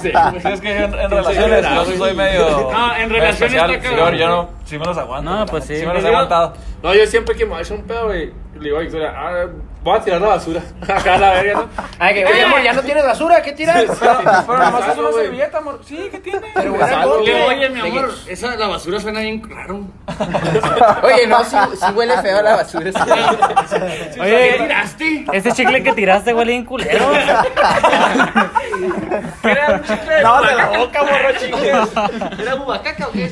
Sí, es que en, en relaciones yo sí soy medio. No, en relaciones está cabrón. yo no, sí me los aguanto. No, pues sí. Sí me los he aguantado. No, yo siempre que me a echar un pedo, güey, le digo a Victoria, ah, voy a tirar la basura. (laughs) Acá a la verga, ¿no? Ay, que, oye, amor, ya no tienes basura, ¿qué tiras? Pero, pero nomás es una servilleta, amor. Sí, ¿qué tiene? Pero bueno, algo, ¿por Le qué? oye, mi amor, esa, la basura suena bien raro. (laughs) Oye, no, sí, sí huele feo la basura. ¿Qué Oye, tiraste? este chicle que tiraste huele bien culero. (laughs) ¿Era un chicle de No, de la boca, morro, chicle. ¿Era bubacaca o qué?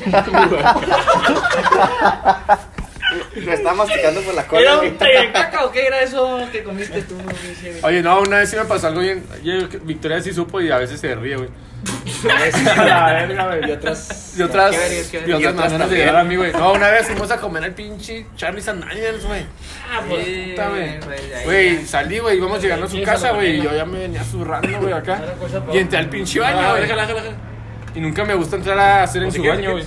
Me está masticando por la ¿Era cola. un té de caca o qué era eso que comiste tú? Oye, no, una vez sí me pasó algo bien. Yo- Victoria sí supo y a veces se ríe, güey. (laughs) A la verga, güey. Y otras. Y otras, Qué qué y maneras de llegar a mí, güey. No, una vez fuimos a comer al pinche Charlie's and güey. Ah, pues. Puta, güey. Güey, salí, güey, íbamos llegando a su casa, güey, y lo yo ya me venía zurrando, güey, acá. Era cosa Y entré al pinche baño, güey. Y nunca me gusta entrar a hacer en su baño, güey.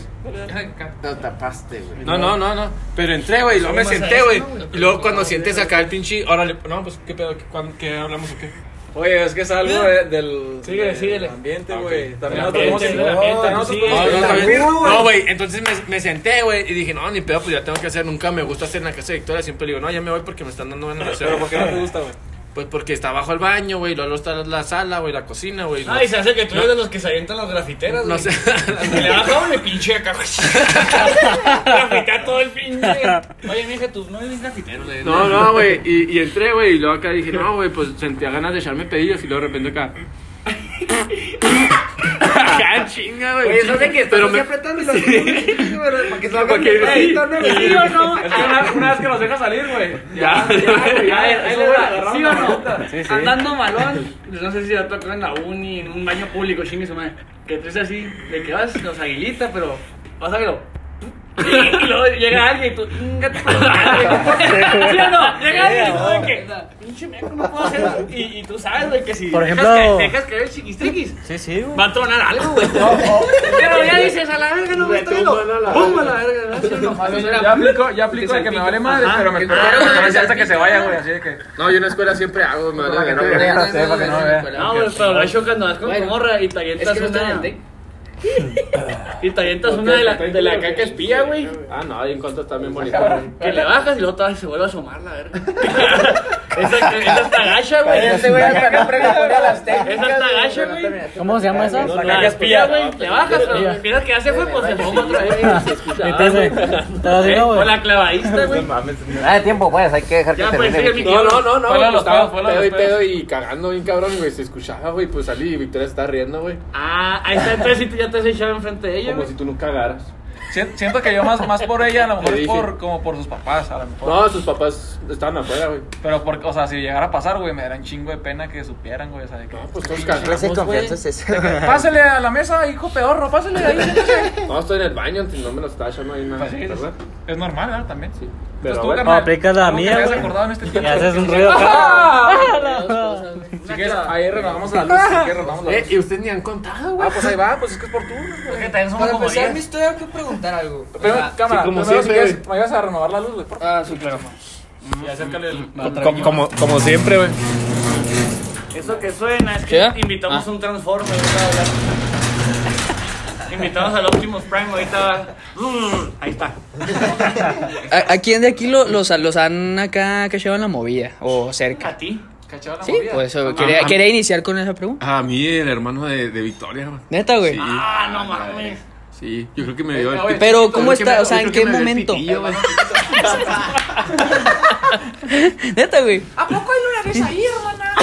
Lo tapaste, güey. No, no, no, no. Pero entré, güey, y luego me senté, güey. Y luego cuando sientes acá el pinche. Órale, no, pues, ¿qué pedo? ¿Qué, hablamos o qué? Oye, es que es algo de- del, ambiente, Ah, güey. También No, güey. no, güey, entonces me, senté, güey, y dije, no, ni pedo, pues ya tengo que hacer, nunca me gusta hacer en la casa de Victoria, siempre digo, no, ya me voy porque me están dando ganas de hacer. Pero ¿por qué no te gusta, güey? Pues porque está abajo el baño, güey, luego está la sala, güey, la cocina, güey. Ah, y se hace que tú eres de los que se avientan las grafiteras, No güey. sé. (laughs) Le bajaban el pinche acá, güey. (laughs) Grafitea todo el pinche. Oye, mija, tú no eres grafitero, le No, no, güey, y, y entré, güey, y luego acá dije, no, güey, pues sentía ganas de echarme pedillos y luego de repente acá. (laughs) (laughs) Acá (laughs) chinga, güey. Oye, eso (laughs) de que estás Pero así me- apretando y lo para que salga Para que- el. ¿Sí o no? Es que una, una vez que nos deja salir, güey. Ya, Ya, ¿Sí o no? ahorita. Sí, sí. Andando malón, no sé si ya tocó en la uni, en un baño público, chingue su madre. Que tú así, de que vas los aguilitas, pero vas a verlo. Y luego llega alguien y tú, "Inga tu madre". (laughs) ¿Sí o no? Llega alguien y tú de que, pinche meco, no puedo hacer eso. Y, y tú sabes, güey, que si Por dejas ejemplo- que- dejas caer el chiquistriquis, Sí, sí, güey. va a tronar algo, güey. Pero ya dices, a la verga no me la ¡Pum! a la verga, ¿no? ¿Sí o no? Ya aplico, ya aplico de que me vale madre, pero me espero hasta que se vaya, güey. Así de que. No, yo en la escuela siempre hago, me vale que no me vea, que no me vea. No, güey, pero hecho cuando vas con tu morra y te avientas que una. Y te avientas una de la, de la caca espía, güey. Ah, no, ahí en contra está bien bonito. Que le bajas y luego otra vez se vuelve a asomar la verga. (laughs) esa, esa está gacha, güey. Este güey hasta no pregunté a las técnicas. Esa está güey, gacha, no güey. ¿Cómo se llama esa? La caca espía, güey. Le bajas, pero empiezas que ya se fue, pues se fuma otra vez. Entonces, te lo digo, O güey. la clavadista, güey. Ah, de tiempo, pues, hay que dejar que pues, termine. mi- No, no, no, no. Estaba pedo y pedo y cagando bien cabrón, güey. Se escuchaba, güey. Pues salí y Victoria se estaba riendo, güey. Ah, ahí está, entonces sí, tú ya te has echado enfrente de ella, Como güey. si tú no cagaras. Sien- Siento que yo más, más por ella, a lo (laughs) mejor es por, como por sus papás, a lo mejor. No, sus papás estaban afuera, güey. Pero, porque, o sea, si llegara a pasar, güey, me daría un chingo de pena que supieran, güey. O sea, de que. No, pues todos ¿Qué cagamos, confianza güey. es esa? Pásale a la mesa, hijo pedorro, pásale ahí. (laughs) siéntese. No, estoy en el baño, no me lo estaba echando ahí nada. Pues sí, es, ¿Verdad? es normal, ¿verdad? También. Sí. Pero tú, bueno, No, aplicas la ¿Cómo que mía, güey. acordado en este Y tiempo? haces un ruido acá. (laughs) Si quieres, ahí renovamos la luz. Quieres, renovamos la Eh, luz. y ustedes ni han contado, güey. Ah, pues ahí va, pues es que es por turnos, güey. Para empezar mi historia, hay que preguntar algo. Pero, cámara, como primero, si siempre, quieres, me ibas a renovar la luz, güey, por favor. Ah, sí, claro. Y acércale el... Como, como, como siempre, güey. Eso que suena es ¿Qué? que invitamos un Transformer. hablar. (laughs) Invitamos al Optimus Prime ahorita. (laughs) Ahí está. ¿A, a quién de aquí lo- los, los han acá cachado en la movida? O cerca. A ti. ¿Cachado la Sí, movida? pues eso, Ah, quería, ah. quería iniciar con esa pregunta. A mí, el hermano de, de Victoria, güey. Neta, güey. Sí. Ah, no mames. Sí, yo creo que me dio el Oye, pito. Pero, ¿cómo está? me- O sea, ¿en qué el momento? pitillo, güey. (laughs) Neta, güey. ¿A poco hay lunares ahí, hermana?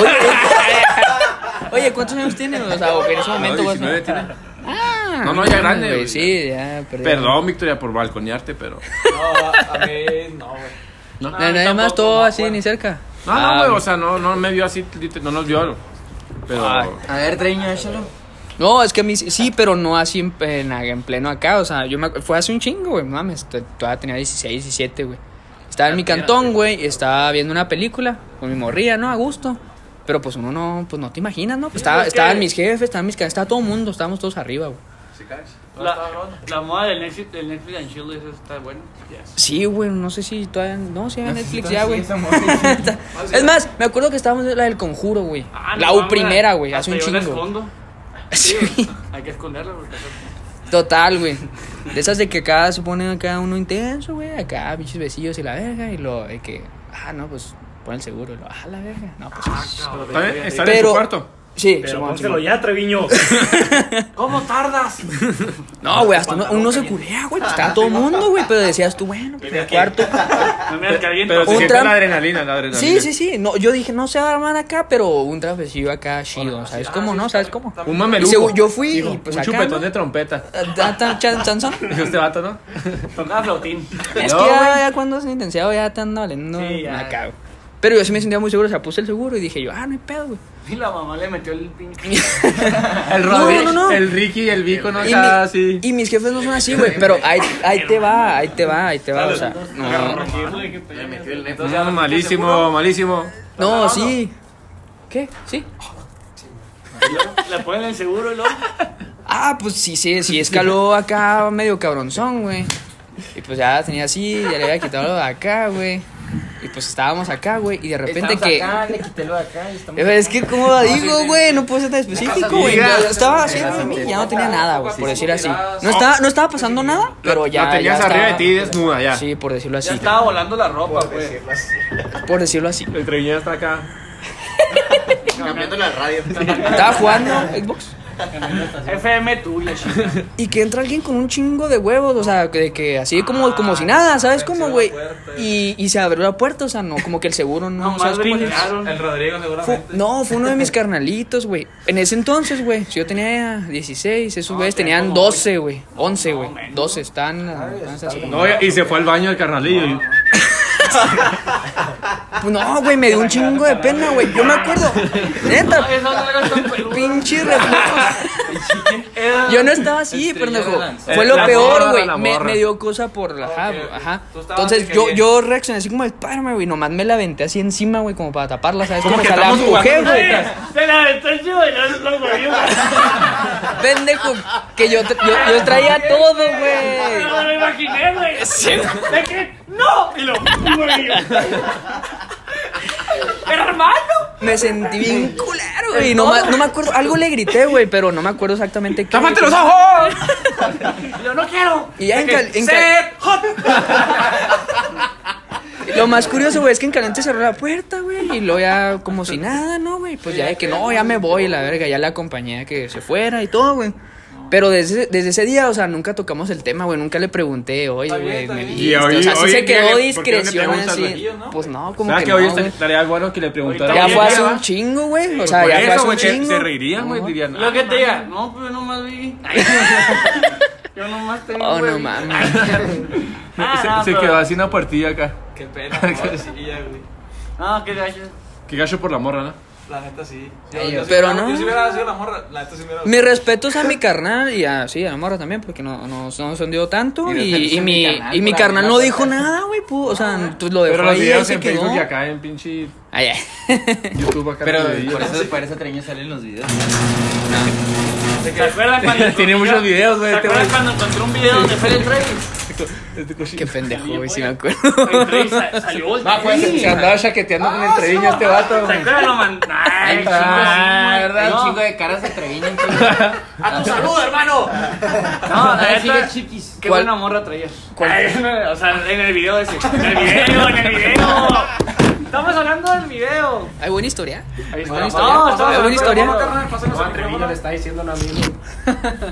Oye, ¿cuántos años tiene? O sea, o que en ese No, momento vas 19 a... tiene. Ah, No, no, ya grande, güey. Sí, ya, perdón. Perdón, Victoria, por balconearte, pero. (laughs) No, a mí no, güey. No, Na- Nadie más, todo así, ni cerca. no, Ah, no, güey, o sea, no, no me vio así, no nos vio. Pero. A ver, treño, échalo. No, es que a mí sí- sí, pero no así en, en, en pleno acá. O sea, yo me, fue hace un chingo, güey. Mames, todavía tenía 16, 17, güey. Estaba en mi cantón, güey, y estaba viendo una película con mi morría, ¿no? A gusto. Pero pues uno no, pues no te imaginas, ¿no? Pues estaba, pues, estaban que- mis jefes, estaban mis estaba todo el mundo, estábamos todos arriba, güey. La, la moda del Netflix, del Netflix and Chill eso está bueno. Sí, güey, no sé si todavía. No, sí, hay Netflix ya, güey. (laughs) es más, me acuerdo que estábamos en la del conjuro, güey. Ah, la no U primera, güey, hace un chingo. Sí. Hay que esconderla porque Total, güey. De esas de que acá se pone acá uno intenso, güey. Acá, bichos besillos y la verga. Y lo de que, ah, no, pues pon el seguro. Y lo, ah, la verga. No, pues. ¿Está bien? ¿Está en Pero- su cuarto? Sí, Pero Simón, pónselo Simón. ya, Treviño. (laughs) ¿Cómo tardas? No, güey, hasta uno, uno se culea, güey. Pues estaba todo el mundo, güey. Pero decías tú, bueno, pues el cuarto. (laughs) No me caliento. Pero se Un siente tram- la adrenalina, la adrenalina. Sí, sí, sí. No, yo dije, no se va a armar acá, pero un trapecillo acá chido. ¿Sabes cómo, no? ¿Sabes cómo? Un mameluco. yo fui, y pues un acá, chupetón ¿no? de trompeta. Ah, chanzón. Dijo (laughs) este vato, ¿no? Tocaba flautín. Es No, que ya, güey. ya cuando es intensiado ya te anda valiendo Sí, ya. Pero yo sí me sentía muy seguro, o sea, puse el seguro y dije yo, ah, no hay pedo, güey. (laughs) Y la mamá le metió el pinche. (laughs) El No, Rodri, no, no. el Ricky y el Vico, ¿no? Y, Acá, mi- sí. y mis jefes no son así, güey, pero ahí, ahí te va, ahí te va, ahí te va, o sea, no, Le metió el ya No, malísimo, malísimo. no, sí. ¿Qué? ¿Sí? Le ponen el seguro y luego. Ah, pues sí, sí, sí, escaló acá medio cabronzón, güey. Y pues ya tenía así, ya le había quitado lo de acá, güey. Y pues estábamos acá, güey, y de repente Estamos que... acá, le quité lo de acá y estamos... Es que, ¿cómo lo digo, güey? No puedo ser tan específico, güey. Estaba haciendo de mí, ya no tenía nada, güey, por decir así. No estaba, no estaba pasando nada, pero ya. La tenías ya arriba de ti desnuda ya. Sí, por decirlo así. Ya estaba volando la ropa, güey. Por decirlo así. El Treviño está acá. (laughs) Cambiando la radio. Estaba jugando Xbox. FM tuya, chica. Y que entra alguien con un chingo de huevos, o sea, de que así como, como si nada, ¿sabes cómo, güey? Y, y se abrió la puerta, o sea, no, como que el seguro no, Nomás ¿sabes cómo? brincaron. El Rodrigo seguramente. no, fue uno de mis carnalitos, güey. En ese entonces, güey, si yo tenía 16, esos güeyes tenían 12, güey. 11, güey. 12, están... están- No, y se fue al baño del carnalillo. y- no, güey, me dio un chingo de pena, güey. Yo me acuerdo. Neta, pinche reflejos. Era- Yo no estaba así, pendejo. Fue lo la peor, güey. Me, dio cosa por la ajá, ajá. Entonces yo, yo reaccioné así como, espárame, güey. Nomás me la aventé así encima, güey, como para taparla, ¿sabes? Como que la estamos empujé, güey. Se la aventó encima y no lo movió. (laughs) Pendejo, que yo, yo, yo traía todo, No güey. me lo imaginé, güey. ¿De qué? ¡No! Y lo güey. ¡Hermano! Me sentí bien culero, güey. No, ma- no me acuerdo, algo le grité, güey, pero no me acuerdo exactamente qué. ¡Tápate los ojos! Yo no quiero. Y ya en, cal- en cal- ¡Set! ¡Hot! Lo más curioso, güey, es que en caliente cerró la puerta, güey. Y luego ya como si nada, ¿no, güey? Pues ya de que no, ya me voy, la verga. Ya la acompañé a que se fuera y todo, güey. Pero desde, desde ese día, o sea, nunca tocamos el tema, güey. Nunca le pregunté, oye, güey, me viste. Y hoy- o sea, sí se quedó le- ¿por qué no le discreción así. Pues no, como ¿Sabes que que no, hoy estaría bueno que le preguntara? Ya fue hace un chingo, güey. O sea, ya fue hace un chingo. se reirían, güey, No. dirían. Lo que "Ah, te diga, no, pues yo nomás vi. (laughs) Yo nomás tengo. Oh, no mames. (laughs) Ah, Se, pero- quedó así una puertilla acá. Qué pena, güey. No, qué gacho. Qué gacho por la morra, ¿no? La neta sí. Ay, Yo, yo sí pero hubiera- no. Yo si hubiera sido la morra, la neta sí me hubiera. Mi respetos a mi carnal y a, sí, a la morra también, porque no, no, no se hundió tanto. Y, y a mi carnal y mi carnal no dijo nada, güey. pu- O sea, tú lo dejó Pero los ahí y videos se en quedó. Facebook y acá en pinche Ay, ay. YouTube acá. Pero los videos. por eso, por eso Treño sale en los videos. ¿Se acuerdan (laughs) cuando Tiene muchos videos, güey. ¿Se este acuerdan cuando encontré un video donde fue el Travis? Qué pendejo, güey, si me acuerdo. Sa- salió No, pues se, andaba chaqueteando con el treviño este vato. ¿Se acuerdan? Lo man... Ay, Hay chingo, ah, sí, ¿verdad? no. Un chingo de caras de Treviño. (laughs) ¡A tu salud, hermano! No, la neta, chiquis. Qué ¿Cuál? buena morra traía. Ay, (laughs) o sea, en el video ese. En el video, en el video. Estamos hablando del video. Hay buena historia. Está. Buena historia. No, estamos Hay buena historia. No, Treviño le está diciendo a mí.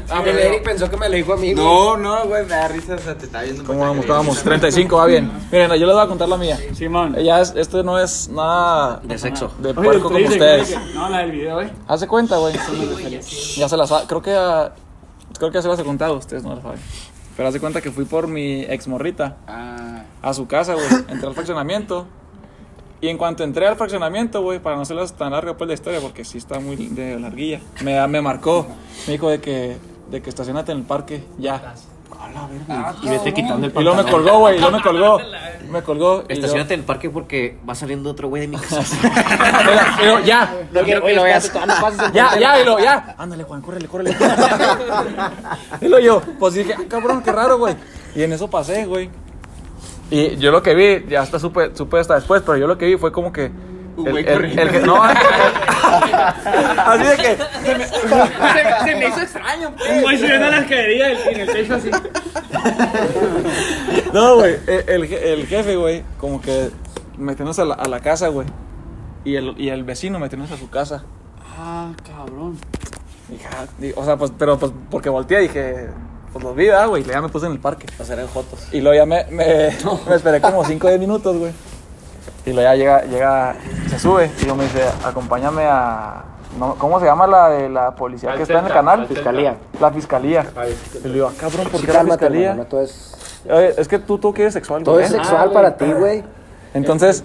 Ah, el Eric pensó que me lo dijo a mí. güey. No, no, güey, me da risa. O sea, te está viendo. ¿Cómo vamos? ¿Cómo vamos? 35, va bien. Miren, yo les voy a contar la mía. Simón. Ya es, esto no es nada De sexo. de puerco como ustedes. No, la del video, eh. Hace cuenta, güey. Ya se las creo que ah, creo que ya se las he contado, ustedes no las saben. Pero hace cuenta que fui por mi ex morrita Ah, a su casa, güey. Entré al fraccionamiento. Y en cuanto entré al fraccionamiento, güey, para no hacerlas tan larga pues la historia, porque sí está muy de larguilla, me, me marcó. Me dijo de que, de que estacionate en el parque, ya. Y vete quitando el Y luego me colgó, güey, y luego me colgó. (laughs) Me colgó. Estacionate en el parque porque va saliendo otro güey de mi casa. (laughs) Y luego, ya, No quiero que lo veas. Ya, ya, y lo, ya. Ándale, Juan, córrele, córrele. (laughs) y lo yo, pues dije, ah, cabrón, qué raro, güey. Y en eso pasé, güey. Y yo lo que vi, ya hasta supe, supe hasta después, pero yo lo que vi fue como que. El, el- corriendo. (laughs) el que- no, así de que. Se me, se me hizo extraño, pues. Un güey subiendo las caderillas en el techo así. (laughs) No, güey. El, el el jefe, güey, como que metiéndose a la, a la casa, güey. Y el, y el vecino metiéndose a su casa. Ah, cabrón. O sea, pues, pero pues porque volteé dije, pues los vi, ah, güey, ya me puse en el parque. O sea, eran jotos. Y luego ya me, me, (laughs) (laughs) me esperé como 5 o 10 minutos, güey. Y luego ya llega, llega, se sube y yo me dice, acompáñame a... no, ¿Cómo se llama la de la policía que está en el canal? Fiscalía. La fiscalía. Y le digo, ah, cabrón, ¿por Sí, qué la cálmate, fiscalía? hermano, es, Oye, es que tú, tú quieres sexual, todo güey. es sexual para ti, güey. Entonces,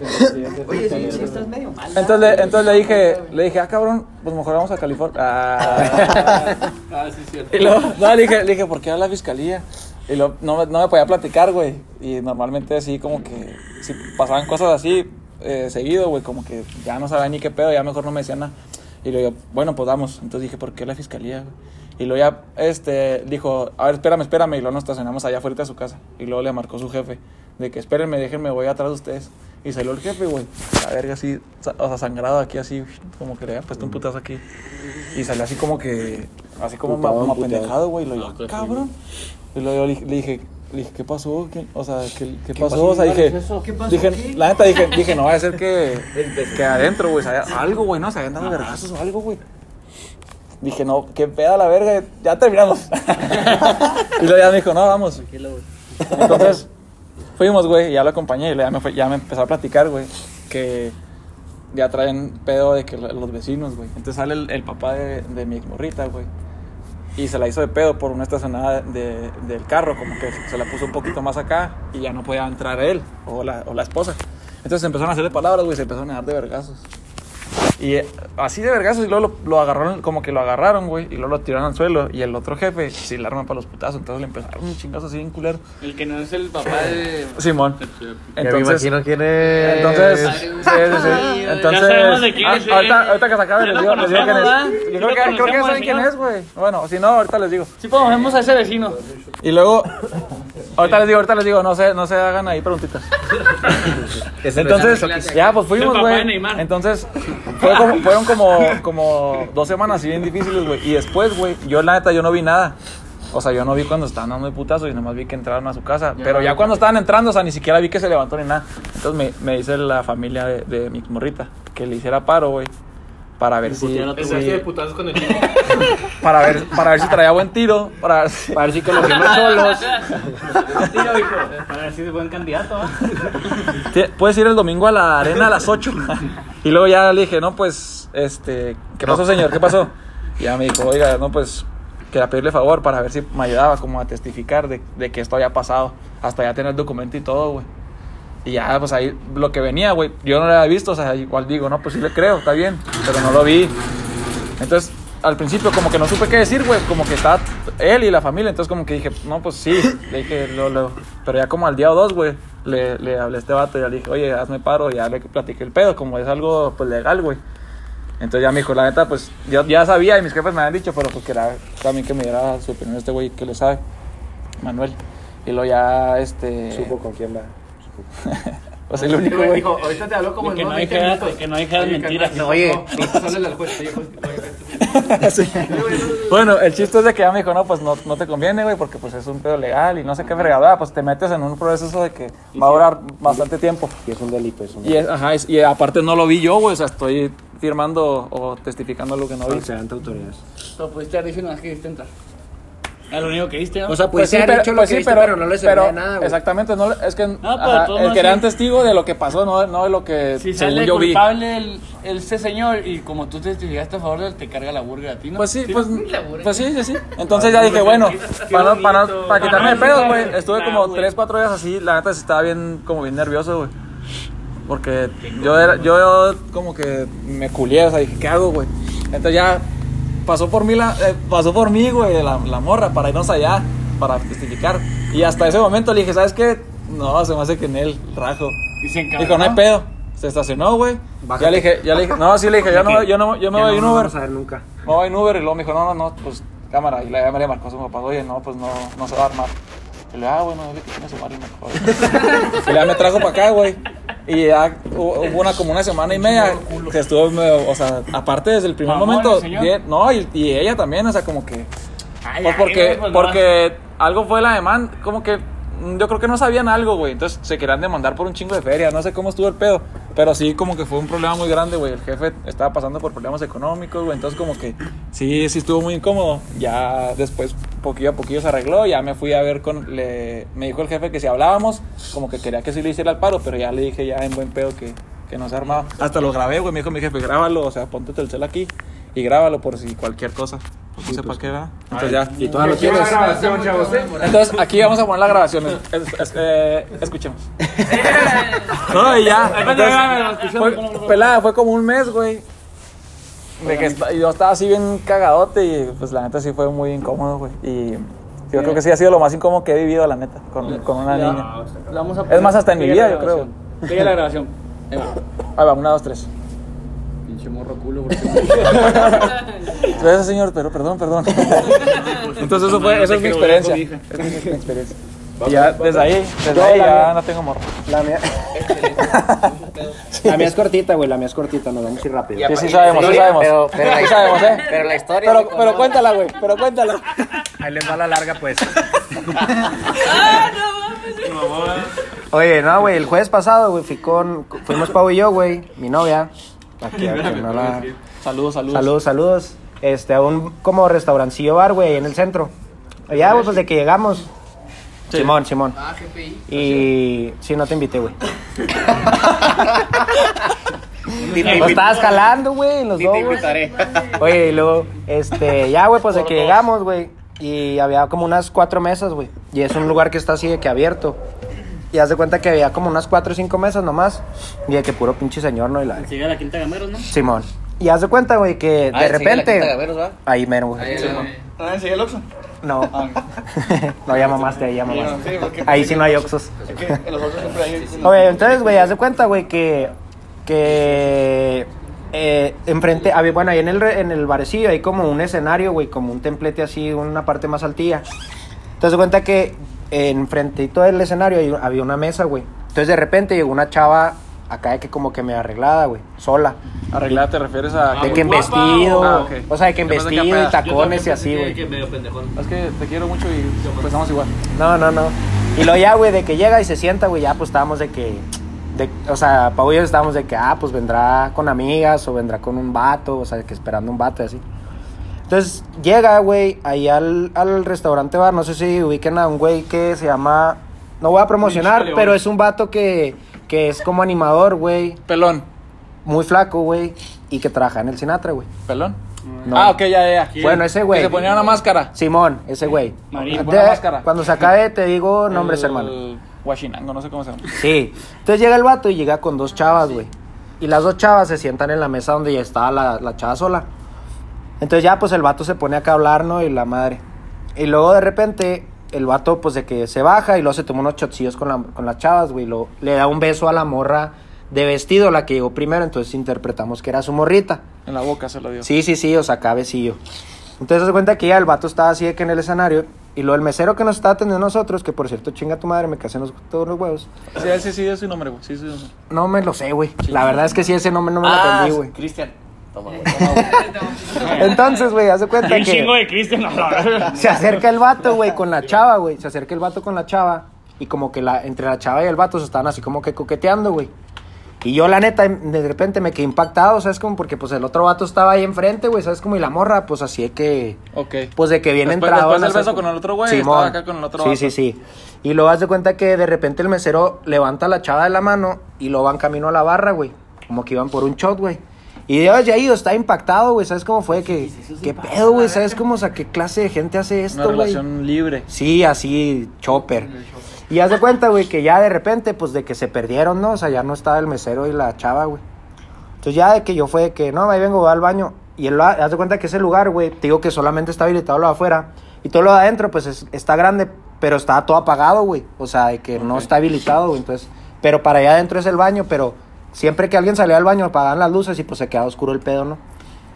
Oye, sí, sí, estás medio mal. entonces, le, entonces le dije, le dije, ah, cabrón, pues mejor vamos a California. Ah. (laughs) Ah, sí, cierto. Y luego, no, le dije, le dije, ¿por qué a la fiscalía? Y luego, no, me- no me podía platicar, güey. Y normalmente así como que, si pasaban cosas así eh, seguido, güey, como que ya no sabía ni qué pedo, ya mejor no me decían nada. Y luego, yo, bueno, pues vamos. Entonces dije, ¿por qué la fiscalía, güey? Y luego ya, este, dijo, a ver, espérame, espérame. Y luego nos estacionamos allá afuera de su casa. Y luego le marcó su jefe, de que espérenme, déjenme, voy atrás de ustedes. Y salió el jefe, güey. La verga así, o sea, sangrado aquí así, como que le había puesto un putazo aquí. Y salió así como que, así como ma- Putado, ma- putado. pendejado, güey. Y lo yo, cabrón. Y luego yo le, le dije, le dije, ¿qué pasó? ¿Qué, o sea, ¿qué, qué pasó? O sea, dije, dije, la neta dije, dije, no vaya a ser que, (laughs) que adentro, güey, algo, güey, no, se habían dado vergazos o algo, güey. Dije, no, qué peda la verga, ya terminamos. (laughs) y luego ya me dijo, no, vamos. Entonces, fuimos, güey, y ya lo acompañé y ya me, fue- ya me empezó a platicar, güey, que ya traen pedo de que lo- los vecinos, güey. Entonces sale el, el papá de, de mi morrita, güey. Y se la hizo de pedo por una estacionada de- del carro, como que se la puso un poquito más acá y ya no podía entrar él o la, o la esposa. Entonces empezaron a hacerle palabras, güey, se empezaron a dar de vergazos. Y eh, así de vergazos y luego lo, lo agarraron, como que lo agarraron, güey, y luego lo tiraron al suelo. Y el otro jefe, sí, le arma para los putazos, entonces le empezaron un chingazo así bien culero. El que no es el papá de. Simón. Ya me Entonces, imagino quién es. entonces, sí, sí, sí. Entonces, sabemos de quién ah, es, ahorita, eh. ahorita que se acabe Ya les digo, les digo quién es. Yo Ya creo que, creo que saben quién es, güey. Bueno, si no, ahorita les digo. Sí, conocemos a ese vecino. Y luego, ahorita les digo, ahorita les digo, no se, no se hagan ahí preguntitas. (laughs) Entonces, ya, pues fuimos, El güey. Entonces, (laughs) fue como- fueron como, como dos semanas así bien difíciles, güey. Y después, güey, yo la neta, yo no vi nada. O sea, yo no vi cuando estaban dando el putazo y nomás vi que entraron a su casa. Pero ya cuando estaban entrando, o sea, ni siquiera vi que se levantó ni nada. Entonces me, me dice la familia de, de mi morrita que le hiciera paro, güey. Para ver si. Con el (laughs) para ver, para ver si traía buen tiro. Para ver si. Para ver si conocemos solos. Para ver si es buen candidato, Puedes ir el domingo a la arena a las 8. y luego ya le dije, no, pues, este, ¿qué pasó, señor? ¿Qué pasó? Y ya me dijo, oiga, no, pues, quería pedirle favor para ver si me ayudaba como a testificar de, de que esto había pasado. Hasta ya tener el documento y todo, güey. Y ya, pues ahí lo que venía, güey, yo no lo había visto, o sea, igual digo, no, pues sí le creo, está bien, pero no lo vi. Entonces, al principio como que no supe qué decir, güey, como que estaba él y la familia, entonces como que dije, no, pues sí, le dije, lo, lo- pero ya como al día o dos, güey, le, le hablé a este vato y ya le dije, oye, hazme paro, ya le platiqué el pedo, como es algo, pues, legal, güey. Entonces ya me dijo, la neta, pues, yo ya sabía y mis jefes me habían dicho, pero pues quería también que me diera su opinión este güey que le sabe, Manuel. Y luego ya, este... Supo con quién va. (laughs) Pues el único, güey. Dijo, ahorita te hablo como Que en no unos 20 dijeras- minutos. que no dijeras Oye, mentiras. carnal, Oye. no, oye. Bueno, el chiste es de que ya me dijo, no, pues no, no te conviene, güey, porque pues es un pedo legal y no sé qué fregadera, pues te metes en un proceso de que va a durar bastante tiempo. Y es un delito, es un Y, es- ajá, es- y aparte no lo vi yo, güey, o sea, estoy firmando o testificando lo que no vi. Se ante autoridades. Lo pudiste haber dicho nada más que entrar. Es lo único que viste, ¿no? O sea, Pues pues sí, pero, dicho lo pues que sí, viste, pero, pero no le servía nada, güey. Exactamente, no, es que pero ajá, el que eran testigo de lo que pasó, no, no de lo que Si según sale yo vi. culpable el, el- ese señor y como tú testificaste a favor de él, te carga la burger a ti, ¿no? Pues sí, pues, (laughs) ¿no? pues sí, sí, sí. Entonces ya dije, bueno, para, no- para, no- para quitarme de pedo, güey. Estuve Ah, como güey. 3, 4 días así, la neta estaba bien, como bien nervioso, güey. Porque yo era, yo como que me culié, o sea, dije, ¿qué hago, güey? Entonces ya pasó por mí la, eh, pasó por mí, güey, la, la morra, para irnos allá, para testificar. Y hasta ese momento le dije, ¿sabes qué? No, se me hace que en él, rajo. Y se encabronó. Dijo, no hay pedo. Se estacionó, güey. Ya le dije, ya le dije, no, sí le dije, yo no, yo no, yo me voy no, en no Uber. vamos a ver nunca. Me voy en Uber y luego me dijo, no, no, no, pues cámara. Y la me le marcó a su papá, oye, no, pues no, no se va a armar. Y le ah, bueno, dile que tiene su madre mejor. y (laughs) ya me trajo para acá, güey. Y ya hu- hubo una, como una semana y media que estuvo, medio- o sea, aparte desde el primer momento, bien, no, y, y ella también, o sea, como que, Ay, pues porque, pues no. porque algo fue la demanda, como que mm, yo creo que no sabían algo, güey. Entonces se querían demandar por un chingo de feria. No sé cómo estuvo el pedo. Pero sí, como que fue un problema muy grande, güey. El jefe estaba pasando por problemas económicos, güey. Entonces, como que sí, sí estuvo muy incómodo. Ya después, poquillo a poquillo se arregló. Ya me fui a ver con. Le, me dijo el jefe que si hablábamos, como que quería que sí le hiciera el paro. Pero ya le dije ya en buen pedo que, que no se armaba. Hasta lo grabé, güey. Me dijo mi jefe, grábalo. O sea, ponte el cel aquí y grábalo por si cualquier cosa. Pues no sé para qué va. Entonces ya. Y tú lo chavos, ¿eh? Entonces aquí vamos a poner la grabación. Es- es- eh, escuchemos. (laughs) no, y ya. Entonces, fue, pelada, fue como un mes, güey. De que yo estaba así bien cagadote y pues la neta sí fue muy incómodo, güey. Y yo creo que sí ha sido lo más incómodo que he vivido, la neta, con, con una niña. Es más, hasta en mi vida, yo creo. Sigue la grabación. Ahí va. Ahí va, una, dos, tres. Pinche morro culo, porque (laughs) Gracias, señor, pero perdón, perdón. Entonces eso fue, esa es mi experiencia. Esa es mi experiencia. Y ya desde ahí, desde ahí ya no tengo morro. La mía. la mía es cortita, güey. La mía es cortita. Nos vamos a ir rápido. Sí, sí sabemos, sí sabemos. Pero, pero, la, Sí sabemos, ¿eh? pero la historia. Pero, pero cuéntala, güey, pero cuéntala. Ahí les va la larga, pues. (laughs) (laughs) Oye, no, güey, el jueves pasado, güey, fui con, fuimos Pau y yo, güey, mi novia. Aquí, aquí, no la... Saludos, saludos. Saludos, saludos. Este, a un como restaurancillo bar, güey, en el centro. Allá, güey, pues de que llegamos. Simón, Simón. Ah, GPI. Y sí, no te invité, güey. (laughs) Pues estabas jalando, güey, en los dos. güey. Oye, y luego, este, ya, güey, pues de que llegamos, güey. Y había como unas cuatro mesas, güey. Y es un lugar que está así de que abierto. Y haz de cuenta que había como unas cuatro o cinco mesas nomás. Y de que puro pinche señor, ¿no? Y la... Sigue la quinta gameros, ¿no? Simón. Y haz de cuenta, güey, que Ah, de enseguida la quinta repente. Gaveros, ¿va? Ahí mero, güey. Ahí, Simón. ahí. ¿Ah, enseguida el Oxxo? No. (laughs) no, ya mamaste, ahí ya mamaste. Sí, porque- Ahí sí no hay oxos. Es que en los Oxxos siempre hay... Oye, entonces, güey, haz de cuenta, güey, que. Que. Eh, enfrente, había, bueno, ahí en el, re- en el barecillo hay como un escenario, güey, como un templete así, una parte más altilla. Entonces, de cuenta que enfrentito del escenario había una mesa, güey. Entonces, de repente llegó una chava acá de que como que me arreglada, güey, sola. Arreglada te refieres a... De que en vestido, Ah, ok. o sea, de que en que vestido y tacones y así, güey. Es que te quiero mucho y pensamos igual. No, no, no. Y luego ya, güey, de que llega y se sienta, güey, ya pues estábamos de que. De, o sea, Pau y yo estábamos de que, ah, pues vendrá con amigas o vendrá con un vato, o sea, que esperando un vato y así. Entonces llega, güey, ahí al, al restaurante bar, no sé si ubiquen a un güey que se llama. No voy a promocionar, pero es un vato que, que es como animador, güey, Pelón. muy flaco, güey, y que trabaja en el Sinatra, güey. Pelón. No. Ah, ok, ya, ya. Bueno, ese güey. Que se ponía una máscara. Simón, ese güey. Marín. Buena máscara. Cuando se acabe te digo nombres, El hermano. Huachinango, no sé cómo se llama. Sí. Entonces llega el vato y llega con dos chavas, güey. Y las dos chavas se sientan en la mesa donde ya estaba la, la chava sola. Entonces ya pues el vato se pone acá a hablar, ¿no? Y la madre. Y luego de repente el vato pues de que se baja y luego se toma unos chotcillos con, la- con las chavas, güey. y luego le da un beso a la morra de vestido, la que llegó primero. Entonces interpretamos que era su morrita. En la boca se lo dio. Sí, sí, sí, o sea, acá besillo. Entonces se cuenta que ya el vato estaba así de que en el escenario. Y luego el mesero que nos estaba atendiendo a nosotros, que por cierto, chinga tu madre, me casé en los, todos los huevos. Sí, sí, sí, es su nombre, güey. Sí, sí, sí. No me lo sé, güey. La verdad es que sí, ese nombre no me lo Ah, aprendí, güey. Cristian. Toma, güey. (laughs) Entonces, güey, hace cuenta Un chingo que de Cristian a la verga. se acerca el vato, güey, con la chava, güey. Se acerca el vato con la chava. Y como que la, entre la chava y el vato se estaban así como que coqueteando, güey. Y yo, la neta, de repente me quedé impactado, ¿sabes? Como porque, pues, el otro vato estaba ahí enfrente, güey, ¿sabes? Como y la morra, pues, así de que... Ok. Pues de que viene Después- entrado. después del beso con el otro güey, Simón. estaba acá con el otro Sí, vato. sí, sí. Y luego haz de cuenta que de repente el mesero levanta a la chava de la mano y lo van camino a la barra, güey. Como que iban por un shot, güey. Y yo ya ido, está impactado, güey. ¿Sabes cómo fue? que ¿Qué pedo, güey? ¿Sabes cómo? O sea, ¿qué clase de gente hace esto, güey? relación libre. Sí, así, chopper. Y haz de cuenta, güey, que ya de repente, pues de que se perdieron, ¿no? O sea, ya no estaba el mesero y la chava, güey. Entonces ya de que yo fue de que, no, ahí vengo, voy al baño. Y él, haz de cuenta que ese lugar, güey, te digo que solamente está habilitado lo de afuera. Y todo lo de adentro, pues es- está grande, pero está todo apagado, güey. O sea, de que no está habilitado, güey. Entonces, pero para allá adentro es el baño, pero siempre que alguien salía al baño apagaban las luces y pues se quedaba oscuro el pedo, ¿no?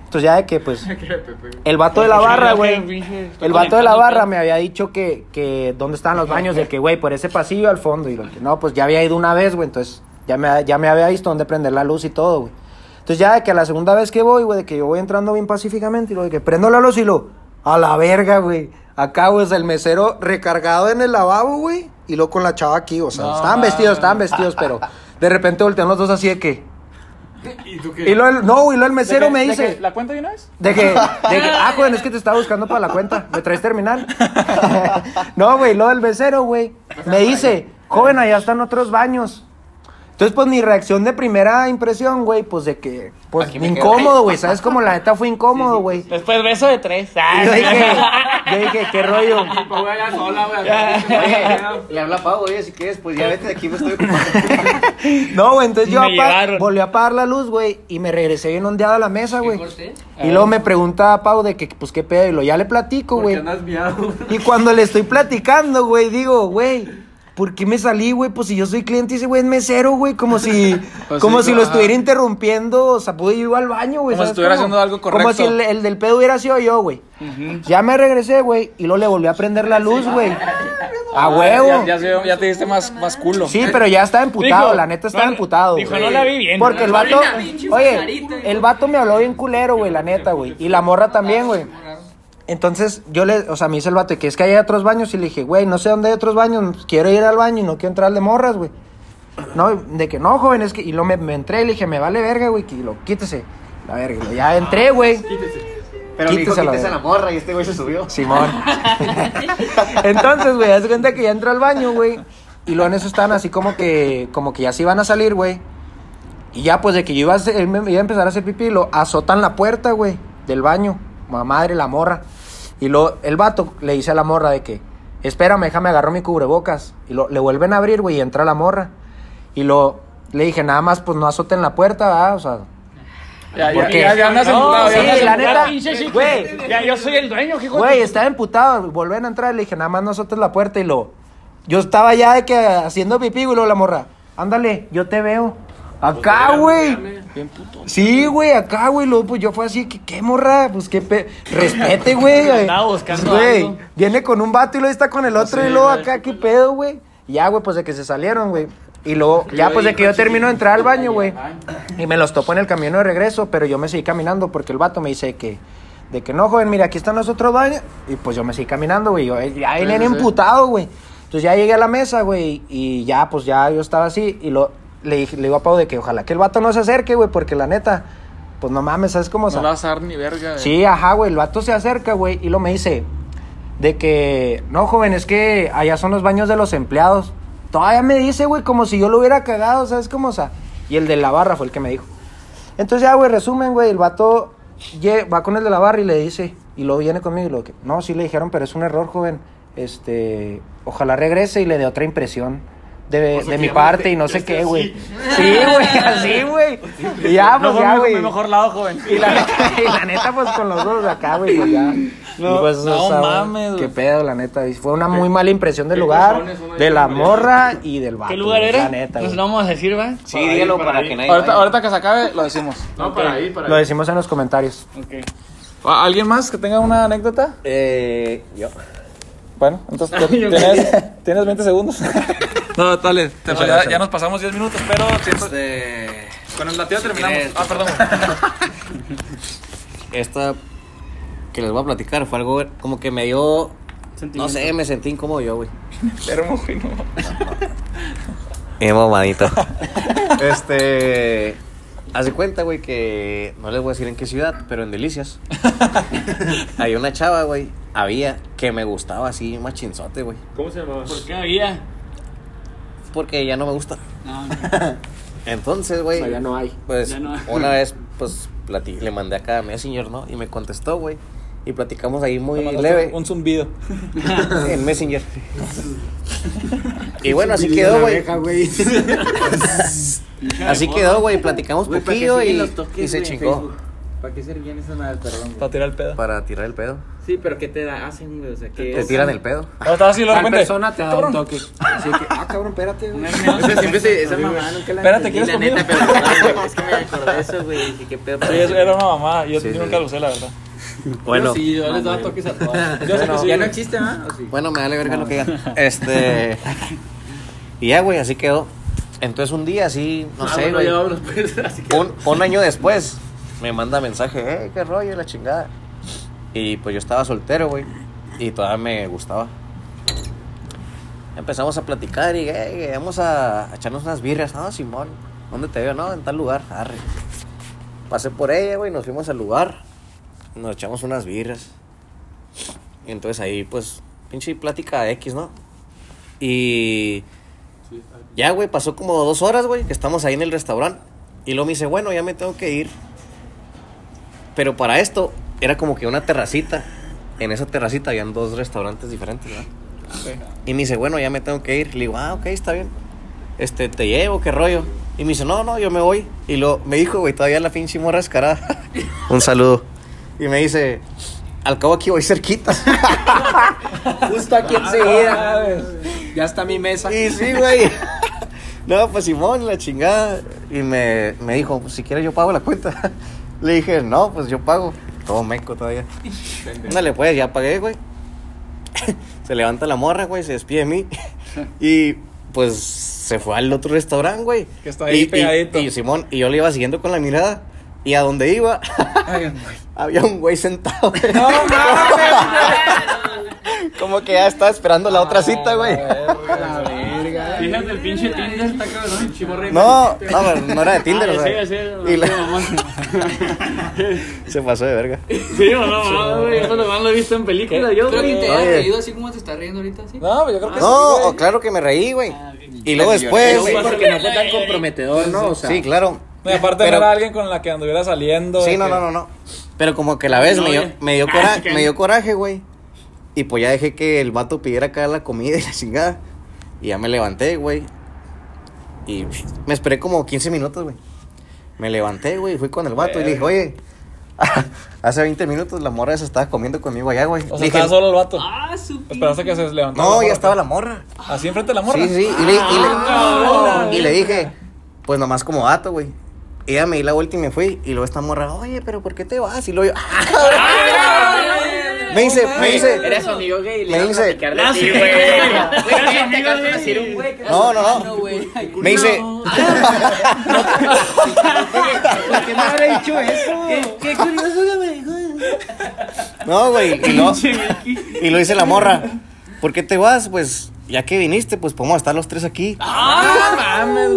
Entonces ya de que, pues, (laughs) el vato de la barra, güey. El vato de la barra me había dicho que, que dónde estaban los baños, de que, güey, por ese pasillo al fondo. Y lo que, no, pues ya había ido una vez, güey, entonces ya me, ya me había visto dónde prender la luz y todo, güey. Entonces ya de que a la segunda vez que voy, güey, de que yo voy entrando bien pacíficamente y lo de que prendo la luz y lo, a la verga, güey. Acá, güey, es el mesero recargado en el lavabo, güey, y luego con la chava aquí, o sea, No, estaban vestidos, estaban vestidos, pero de repente voltean los dos así de que... ¿Y tú qué? Y luego, el- no, güey, luego el mesero ¿De qué- me dice... ¿La cuenta de una vez? De que, de que, (laughs) ah, joven, es que te estaba buscando para la cuenta. ¿Me traes terminal? (laughs) no, güey, lo del becero, güey. Me dice, joven, allá están otros baños. Entonces, pues mi reacción de primera impresión, güey, pues de que, pues Aquí incómodo, güey. ¿Sabes cómo la neta fue incómodo, güey? Después beso de tres. Y yo dije, (laughs) yo dije, qué rollo. Pues, güey, sola, le habla a Pau, oye, si quieres, pues ya vete de aquí, me estoy ocupando. (laughs) No, güey, entonces yo apa- volví a apagar la luz, güey, y me regresé bien ondeado a la mesa, güey. Y luego me pregunta a Pau de que, pues, qué pedo, y lo ya le platico, ¿Por qué güey. Y cuando le estoy platicando, güey, digo, güey, ¿por qué me salí, güey? Pues si yo soy cliente y ese güey es mesero, güey, como si, (laughs) Pues como sí, si lo ajá. estuviera interrumpiendo, o sea, pude ir al baño, güey. Como si ¿sabes estuviera cómo? haciendo algo Como correcto. si el, el del pedo hubiera sido yo, güey. Ya me regresé, güey, y luego le volví a prender la luz, güey. A huevo. Ah, Ya, ya, ya te diste más, más culo. Sí, pero ya estaba emputado, Dijo, la neta estaba no, emputado. dijo, güey. no la vi bien. Porque el vato, oye, el vato me habló bien culero, güey, la neta, güey. Y la morra también, güey. Entonces, yo le, o sea, me dice el vato que es que hay otros baños y le dije, güey, no sé dónde hay otros baños, quiero ir al baño y no quiero entrar al de morras, güey. No, de que no, joven, es que, y lo me, me entré y le dije, me vale verga, güey, que lo quítese. La verga, y lo- ya entré, güey. Pero me dijo, Quítese la quítese la morra y este güey se subió. Simón. (laughs) (laughs) Entonces, güey, haz cuenta que ya entró al baño, güey. Y luego en eso estaban así como que, como que ya se iban a salir, güey. Y ya, pues de que yo iba a, hacer- él me- iba a empezar a hacer pipí, lo azotan la puerta, güey, del baño. Ma- Madre, la morra. Y luego el vato le dice a la morra de que, espérame, déjame agarro mi cubrebocas. Y lo, le vuelven a abrir, güey, y entra la morra. Y lo, le dije, nada más, pues no azoten la puerta, ¿verdad? O sea, Ya, ya, ¿Por qué? ya, ya andas emputado, ya sí, andas la emputado. neta, güey, Ya, yo soy el dueño, hijo Güey, estaba emputado, volvían a entrar, le dije, nada más no azotes la puerta y lo... Yo estaba ya de que haciendo pipí, güey, luego la morra, ándale, yo te veo. Acá, güey. Sí, güey, acá, güey, luego pues yo fue así, que qué morra? Pues qué pe... Respete, güey. (laughs) Buscando Güey, viene con un vato y luego está con el otro y luego acá, qué pedo, güey. Ya, güey, pues de que se salieron, güey. Y luego, ya pues de que yo termino de entrar al baño, güey. Y me los topo en el camino de regreso, pero yo me seguí caminando porque el vato me dice que, de que no, joven, mira, aquí están los otros baños. Y pues yo me seguí caminando, güey. Yo eh, ya sí, sí. emputado, güey. Entonces ya llegué a la mesa, güey, y ya, pues ya yo estaba así. Y lo, le, dije, le digo a Pau de que ojalá que el vato no se acerque, güey, porque la neta, pues no mames, ¿sabes cómo? No vas a dar ni verga. güey. Sí, ajá, güey. El vato se acerca, güey, y lo me dice de que, no, joven, es que allá son los baños de los empleados. Todavía me dice, güey, como si yo lo hubiera cagado, ¿sabes cómo? O sea, y el de la barra fue el que me dijo. Entonces ya, güey, resumen, güey, el vato va con el de la barra y le dice, y luego viene conmigo y lo que, no, sí le dijeron, pero es un error, joven. Este, ojalá regrese y le dé otra impresión de, de mi parte y no sé qué, güey. Sí, güey, así, güey. Y ya, pues ya, güey. mi mejor lado, joven. Y la, neta, y la neta, pues con los dos de acá, güey, pues ya. No, pues, no o sea, mames, Qué pedo, la neta. Fue una muy mala impresión del lugar, de la morra y del vato. ¿Qué lugar era? La neta, güey. lo vamos a decir, ¿va? Sí, dígalo para, que nadie Ahorita, ahorita que se acabe, lo decimos. No, para ahí, para Lo ahí. decimos en los comentarios. ¿A- ¿Alguien más que tenga una anécdota? Eh, yo. Bueno, entonces (laughs) tienes, tienes 20 segundos. (laughs) no, dale. te- ya, ya nos pasamos 10 minutos, pero siento... Este. Con el latido terminamos. quieres- Ah, perdón. (laughs) Esta que les voy a platicar fue algo como que me dio. No sé, me sentí incómodo yo, güey. Enfermo, güey, no. Eh, mamadito. este. Hace cuenta, güey, que no les voy a decir en qué ciudad, pero en Delicias. (laughs) Hay una chava, güey. Había que me gustaba así, machinzote, güey. ¿Cómo se llamaba? ¿Por qué había? Porque ya no me gusta. No, (laughs) Entonces, güey. O sea, ya no hay. Pues no hay. una (laughs) vez, pues le mandé acá a Messenger, ¿no? Y me contestó, güey. Y platicamos ahí muy leve Un zumbido. en Messenger. y bueno, así quedó, güey. Así quedó, güey. Platicamos Güey, ¿para qué poquillo y, los toques, y se chingó. ¿Para qué servían esas madres? Perdón. Para tirar el pedo. Para tirar el pedo. Sí, pero ¿qué te da- hacen, güey? O sea, ¿qué Te es? tiran el pedo. Ahora estaba así, Tal repente. persona te da un toque. Así que, ah, cabrón, espérate, güey. (laughs) O sea, siempre se, esa mamá nunca la Espérate, ¿quieres la neta, pero (laughs) es que me acordé de eso, güey. Dije, ¿qué pedo? Sí, era una mamá. Yo, nunca lo usé, la verdad. Bueno, Sí, yo les daba toques a todas. (laughs) Yo sé que sí. ¿Ya no existe, ¿ah? Bueno, me vale verga lo que digan. Este. Y ya, güey, así quedó. Entonces un día así, no Ah, sé, güey. pues, (laughs) un, un año después me manda mensaje, eh, qué rollo, la chingada. Y pues yo estaba soltero, güey. Y todavía me gustaba. Empezamos a platicar y, eh, vamos a, a echarnos unas birrias. No, Simón, ¿dónde te veo? No, en tal lugar. Arre. Pasé por ella, güey, nos fuimos al lugar. Nos echamos unas birras. Y entonces ahí, pues, pinche plática X, ¿no? Y ya, güey, pasó como dos horas, güey, que estamos ahí en el restaurante. Y luego me dice, bueno, ya me tengo que ir. Pero para esto era como que una terracita. En esa terracita habían dos restaurantes diferentes, ¿verdad? Y me dice, bueno, ya me tengo que ir. Le digo, ah, ok, está bien. Este, te llevo, qué rollo. Y me dice, no, no, yo me voy. Y lo, me dijo, güey, todavía la pinche morra escarada. (laughs) Un saludo. Y me dice, al cabo aquí voy cerquita. (laughs) Justo aquí enseguida. Ya está mi mesa. Y sí, güey. No, pues Simón, la chingada. Y me, me dijo, pues si quieres yo pago la cuenta. (laughs) Le dije, no, pues yo pago. Todo meco todavía. Ándale, pues, ya pagué, güey. (laughs) Se levanta la morra, güey, se despide de mí. (laughs) Y pues se fue al otro restaurante, güey. Que está ahí Y- pegadito. Y, Simón, y yo le iba siguiendo con la mirada. Y a donde iba, había un güey sentado. güey. Como que ya estaba esperando la otra cita, güey. Fíjate, el pinche Tinder está cabrón, chimorre. No, no, no era de Tinder, Ah, o sea. sí, sí, la- sí, (laughs) se pasó de verga. Sí, o no, no, güey, eso nomás lo he visto en películas, yo, Creo que güey. te hayas reído así como te estás riendo ahorita, ¿sí? No, pero yo creo que No, sí, güey. claro que me reí, güey. Ah. Y luego después. sí, porque no fue tan comprometedor, ¿no? O sea, Sí, claro. No, y aparte Pero- no era alguien con la que anduviera saliendo. Sí, no, que- no, no, no. Pero como que la vez No, me dio, me dio (laughs) Ah, coraje, me dio coraje, güey. Y pues ya dejé que el vato pidiera acá la comida y la chingada. Y ya me levanté, güey. Y me esperé como 15 minutos, güey. Me levanté, güey, fui con el vato y le dije, oye, (laughs) hace 20 minutos la morra esa estaba comiendo conmigo allá, güey. O Le sea, dije, estaba solo el vato. Ah, su Esperaste que se levantara. no, ya estaba la morra. Así enfrente de la morra. Sí, sí, y le, y le- Ah, y le dije, pues nomás como dato, güey. Y ella me di la vuelta y me fui. Y luego esta morra, oye, pero ¿por qué te vas? Y luego yo, "Ah, cabrón". Me dice, me dice, Eres amigo gay le Me a dice- de Ah, ti, sí, güey. güey. Güey, acabas de decir un güey que no, no, no. güey. Me dice, (laughs) ¿Por qué me habría dicho eso? Qué curioso que me dijo. no, güey. Y lo, (laughs) y lo dice la morra, ¿por qué te vas? Pues, ya que viniste, pues podemos estar los tres aquí.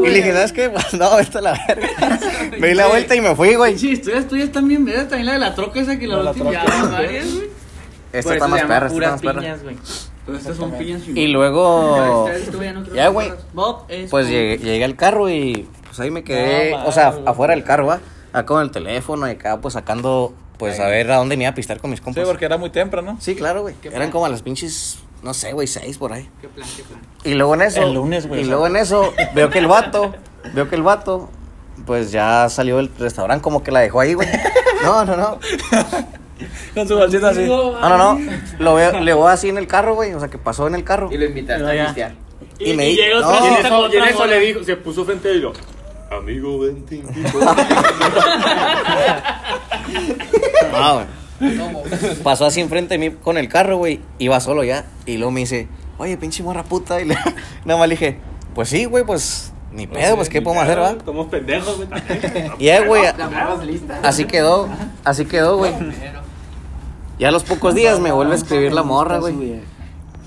y le dije, ¿sabes qué? Pues no, vete a la verga. (laughs) me di la vuelta y me fui, güey. Sí, historias tuyas también, ¿verdad? También la de la troca esa que la La última. Ya, varias, güey. Esta Por está eso más se perra, esta está más perra. piñas, güey. Pero estas son piñas Y luego, ya, güey. Pues llegué, llegué al carro y pues ahí me quedé, o sea, afuera del carro, ¿va? Acá con el teléfono y acá pues sacando pues a ver a dónde me iba a pistar con mis Sí, compas. porque era muy temprano. Sí, claro, güey. Eran como a las pinches, no sé, güey, seis por ahí. Y luego en eso. El lunes, güey, Y luego en eso, veo que el vato, veo que el vato, pues ya salió del restaurante, como que la dejó ahí, güey. No, no, no. (laughs) Con su bolsita así. No, no, no. Lo veo, le veo así en el carro, güey. O sea, que pasó en el carro. Y lo invitaste a pistear. Y, me llegó no, y en eso- y en eso le dijo, se puso frente y dijo, amigo, ven, te invito. (laughs) (laughs) no, güey. Pasó así enfrente de mí con el carro, güey. Iba solo ya. Y luego me dice, oye, pinche morra puta. Y le, nada más le dije, pues sí, güey, pues ni pedo, pues qué podemos hacer, va. Somos pendejos, güey. Y ya, güey, así quedó, así quedó, güey. Ya a los pocos días me vuelve a escribir la morra, güey.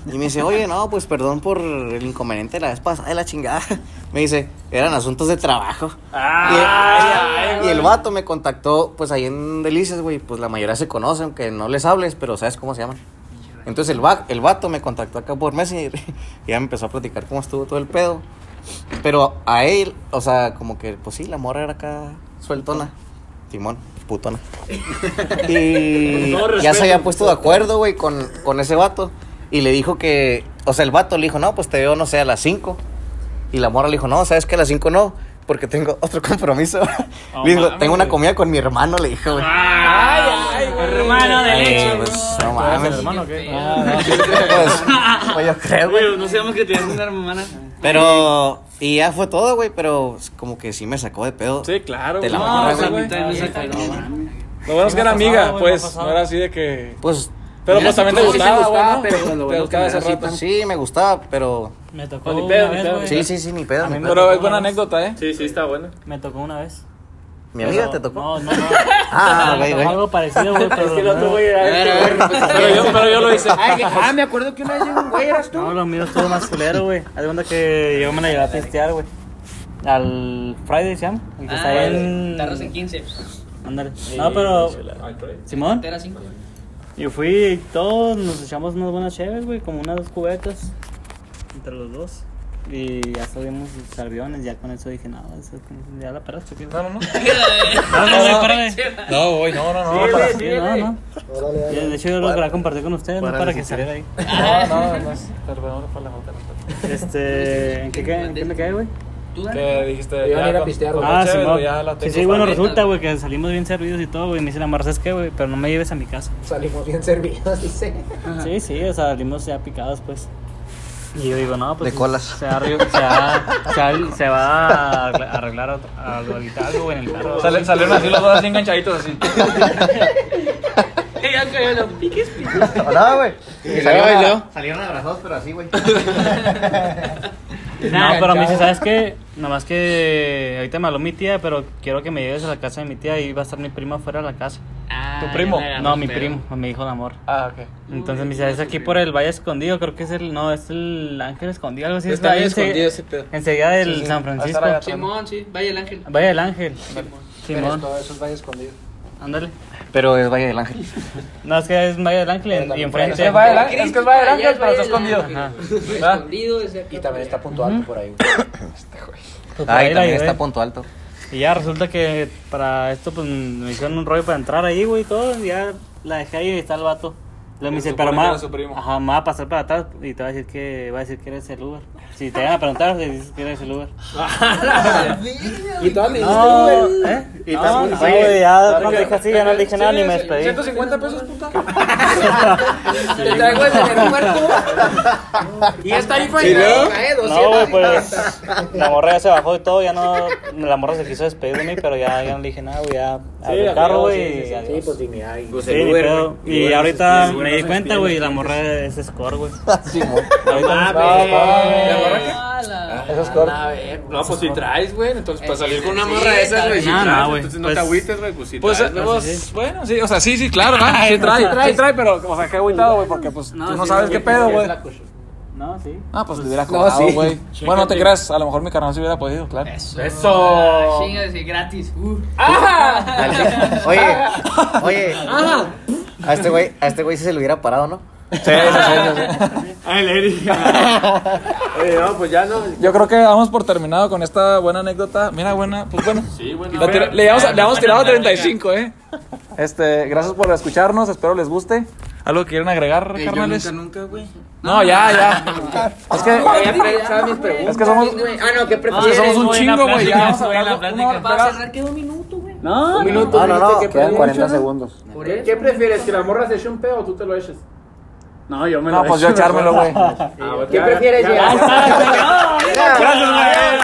Y me dice, oye, no, pues perdón por el inconveniente de la vez pasada de la chingada. (laughs) Me dice, eran asuntos de trabajo. y, y el vato me contactó, pues ahí en Delicias, güey. Pues la mayoría se conoce, aunque no les hables, pero sabes cómo se llaman. Entonces el, va- el vato me contactó acá por Messenger (laughs) y ya me empezó a platicar cómo estuvo todo el pedo. Pero a él, o sea, como que, pues sí, la morra era acá sueltona. Timón, putona. (laughs) Y ya se había puesto de acuerdo, güey, con, con ese vato. Y le dijo que, o sea, el vato le dijo, no, pues te veo, no sé, a las 5. Y la morra le dijo, no, ¿sabes qué? A las 5 no, porque tengo otro compromiso. le dijo, mames, tengo una comida con mi hermano, le dijo, güey. Ay, ay, Hermano de Ay, leche. pues, no mames. hermano qué? Pues, pues yo creo, güey. No sabemos que tienes una hermana. Pero, y ya fue todo, güey, pero como que sí me sacó de pedo. Sí, claro. De la morra, No, güey. güey. Lo bueno es que era amiga, pues. No era así de que. Pues, Pero pues también te sí, sí gustaba, gustaba, güey. pero ¿no? lo Te bueno gustaba que ese rato. sí, me gustaba, pero... Me tocó Ni una pedo, ni pedo. güey. Sí, sí, sí, ni pedo. Pero es buena anécdota, ¿eh? Sí, sí, está bueno. Me tocó una vez. ¿Mi amiga Pero- te tocó? No, no, no. (laughs) Ah, güey, güey. algo parecido, güey, (laughs) pero. Es que el otro no. güey era... (laughs) pues, Pero yo, pero yo lo hice. Ay, que- ah, me acuerdo que una vez llegó un güey, eras tú. No, lo mío estuvo más culero, güey. Haz cuenta que yo me la llevé a pistear, güey. Al Friday se llama. El que está ahí en. Tarros en 15. Ándale. No, pero. Simón. Era 5. Yo fui y todos nos echamos unas buenas cheves, güey, como unas dos cubetas entre los dos. Y ya subimos los aviones, ya con eso dije, no, eso, ya la paraste, tío. No, no, no. No, no, no, espérame. No, güey, no, no, no. Sí, para- sí, no, De hecho, yo lo quería compartir con ustedes, no para que saliera ahí. No, no, no. Perdón, fue la falta. Este, ¿en qué, qué- en qué me quedé, güey? Que dijiste. Iban a ir a pistear, con güey. Ah, chévere, Simón. ya la Sí, tengo sí, bueno, resulta, güey, que salimos bien servidos y todo, güey. Me dice la morra, ¿sabes qué, güey? Pero no me lleves a mi casa. Salimos bien servidos, (laughs) dice. Sí, sí, o sea, salimos ya picados, pues. Y yo digo, no, pues. De colas. Se va, a arregl- se va, se va, se va a arreglar- algo, ahorita algo, güey, en el carro. Sale- Salieron así los dos así enganchaditos así. (laughs) Hola, güey. Y luego, y luego. Salieron abrazados, pero así, güey. (laughs) No, pero me dice, ¿sabes qué? Nomás que ahorita me habló mi tía, pero quiero que me lleves a la casa de mi tía y va a estar mi prima fuera de la casa. ¿Tu primo? No, mi primo, mi hijo de amor. Ah, ok. Entonces me dice, es aquí por el Valle Escondido, creo que es el, no, es el Ángel Escondido, algo así. Está ahí bien ense- escondido ese pedo. Enseguida del Sí, sí. San Ahí Francisco. Simón, sí. Vaya el ángel. Valle del Ángel. Pero Simón, esto, eso es Valle Escondido. ándale. Pero es Valle del Ángel. No, es que es Valle del Ángel en- y enfrente. Es que va del ángel, es que es va del ángel, pero está escondido. Y también está punto alto por ahí. Pues ahí la también está punto alto. Y ya resulta que para esto, pues me hicieron un rollo para entrar ahí, güey, y todo. Y ya la dejé ahí y está el vato. Luego me dice, pero ma, ajá, me va a pasar para atrás y te va a decir que va a decir que eres el Uber. Si te van a preguntar, le dices que eres el Uber. (laughs) Y todas le No, dijiste, ¿eh? Y No, también- no, güey, ya cuando dije así ya no le dije nada ni me despedí. 150 pesos, puta. (laughs) Te traigo el aeropuerto. Y está ahí fue. Eh, 200. No, güey, pues la morra ya se bajó y todo, ya no, la morra se quiso despedir de mí, pero ya, ya no le dije nada, güey, ya el carro, güey, y Sí, pues dignidad. Y ahorita me di cuenta, güey, la morra es score, güey. (laughs) Ahorita ¿La morra qué? Eso es corto. A ver, No, pues si traes, güey. Entonces, para salir con una morra de esas, güey. No, no, güey, entonces no pues- te agüites, güey. Pues si Pues, traes, güey. pues, bueno, sí, o sea, sí, sí, claro, ¿no? Sí trae, (laughs) sí trae, pero, o sea, qué agüitado, güey, porque pues tú no sabes qué pedo, güey. No, sí. Ah, pues le hubiera cobrado, sí. güey. (laughs) Bueno, no te creas, a lo mejor mi carnal sí hubiera podido, claro. Eso. Eso. Chinga, sí, gratis. Uh. Oye, oye. A este güey, a este güey sí se le hubiera parado, ¿no? Sí, sí, sí, sí. (laughs) Ay, Lady. (laughs) Oye, no, pues ya no. Yo creo que damos por terminado con esta buena anécdota. Mira, buena, pues bueno. Sí, bueno. Le, habíamos, le habíamos tirado 35, ¿eh? Este, gracias por escucharnos, espero les guste. ¿Algo que quieren agregar, Eh, yo carnales? nunca, nunca, güey. No, ya, ya. (laughs) Es que, mis preguntas. es que somos. Ah, no, ¿qué es que prefieres? somos un chingo, güey. Ya vamos a hablar de- Para pega- cerrar queda un minuto, güey. No, Un minuto, No, no, dijiste no, que Quedan 40 prefieres. segundos. Por eso. ¿Qué prefieres? ¿Que la morra se eche un pedo o tú te lo eches? no, yo me lo No, pues yo echo. echármelo, güey. (laughs) ¿Qué prefieres, Ya Gracias, güey.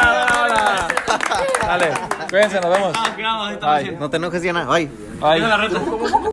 Dale, cuídense, nos vemos. No te enojes, Diana. Bye. Bye.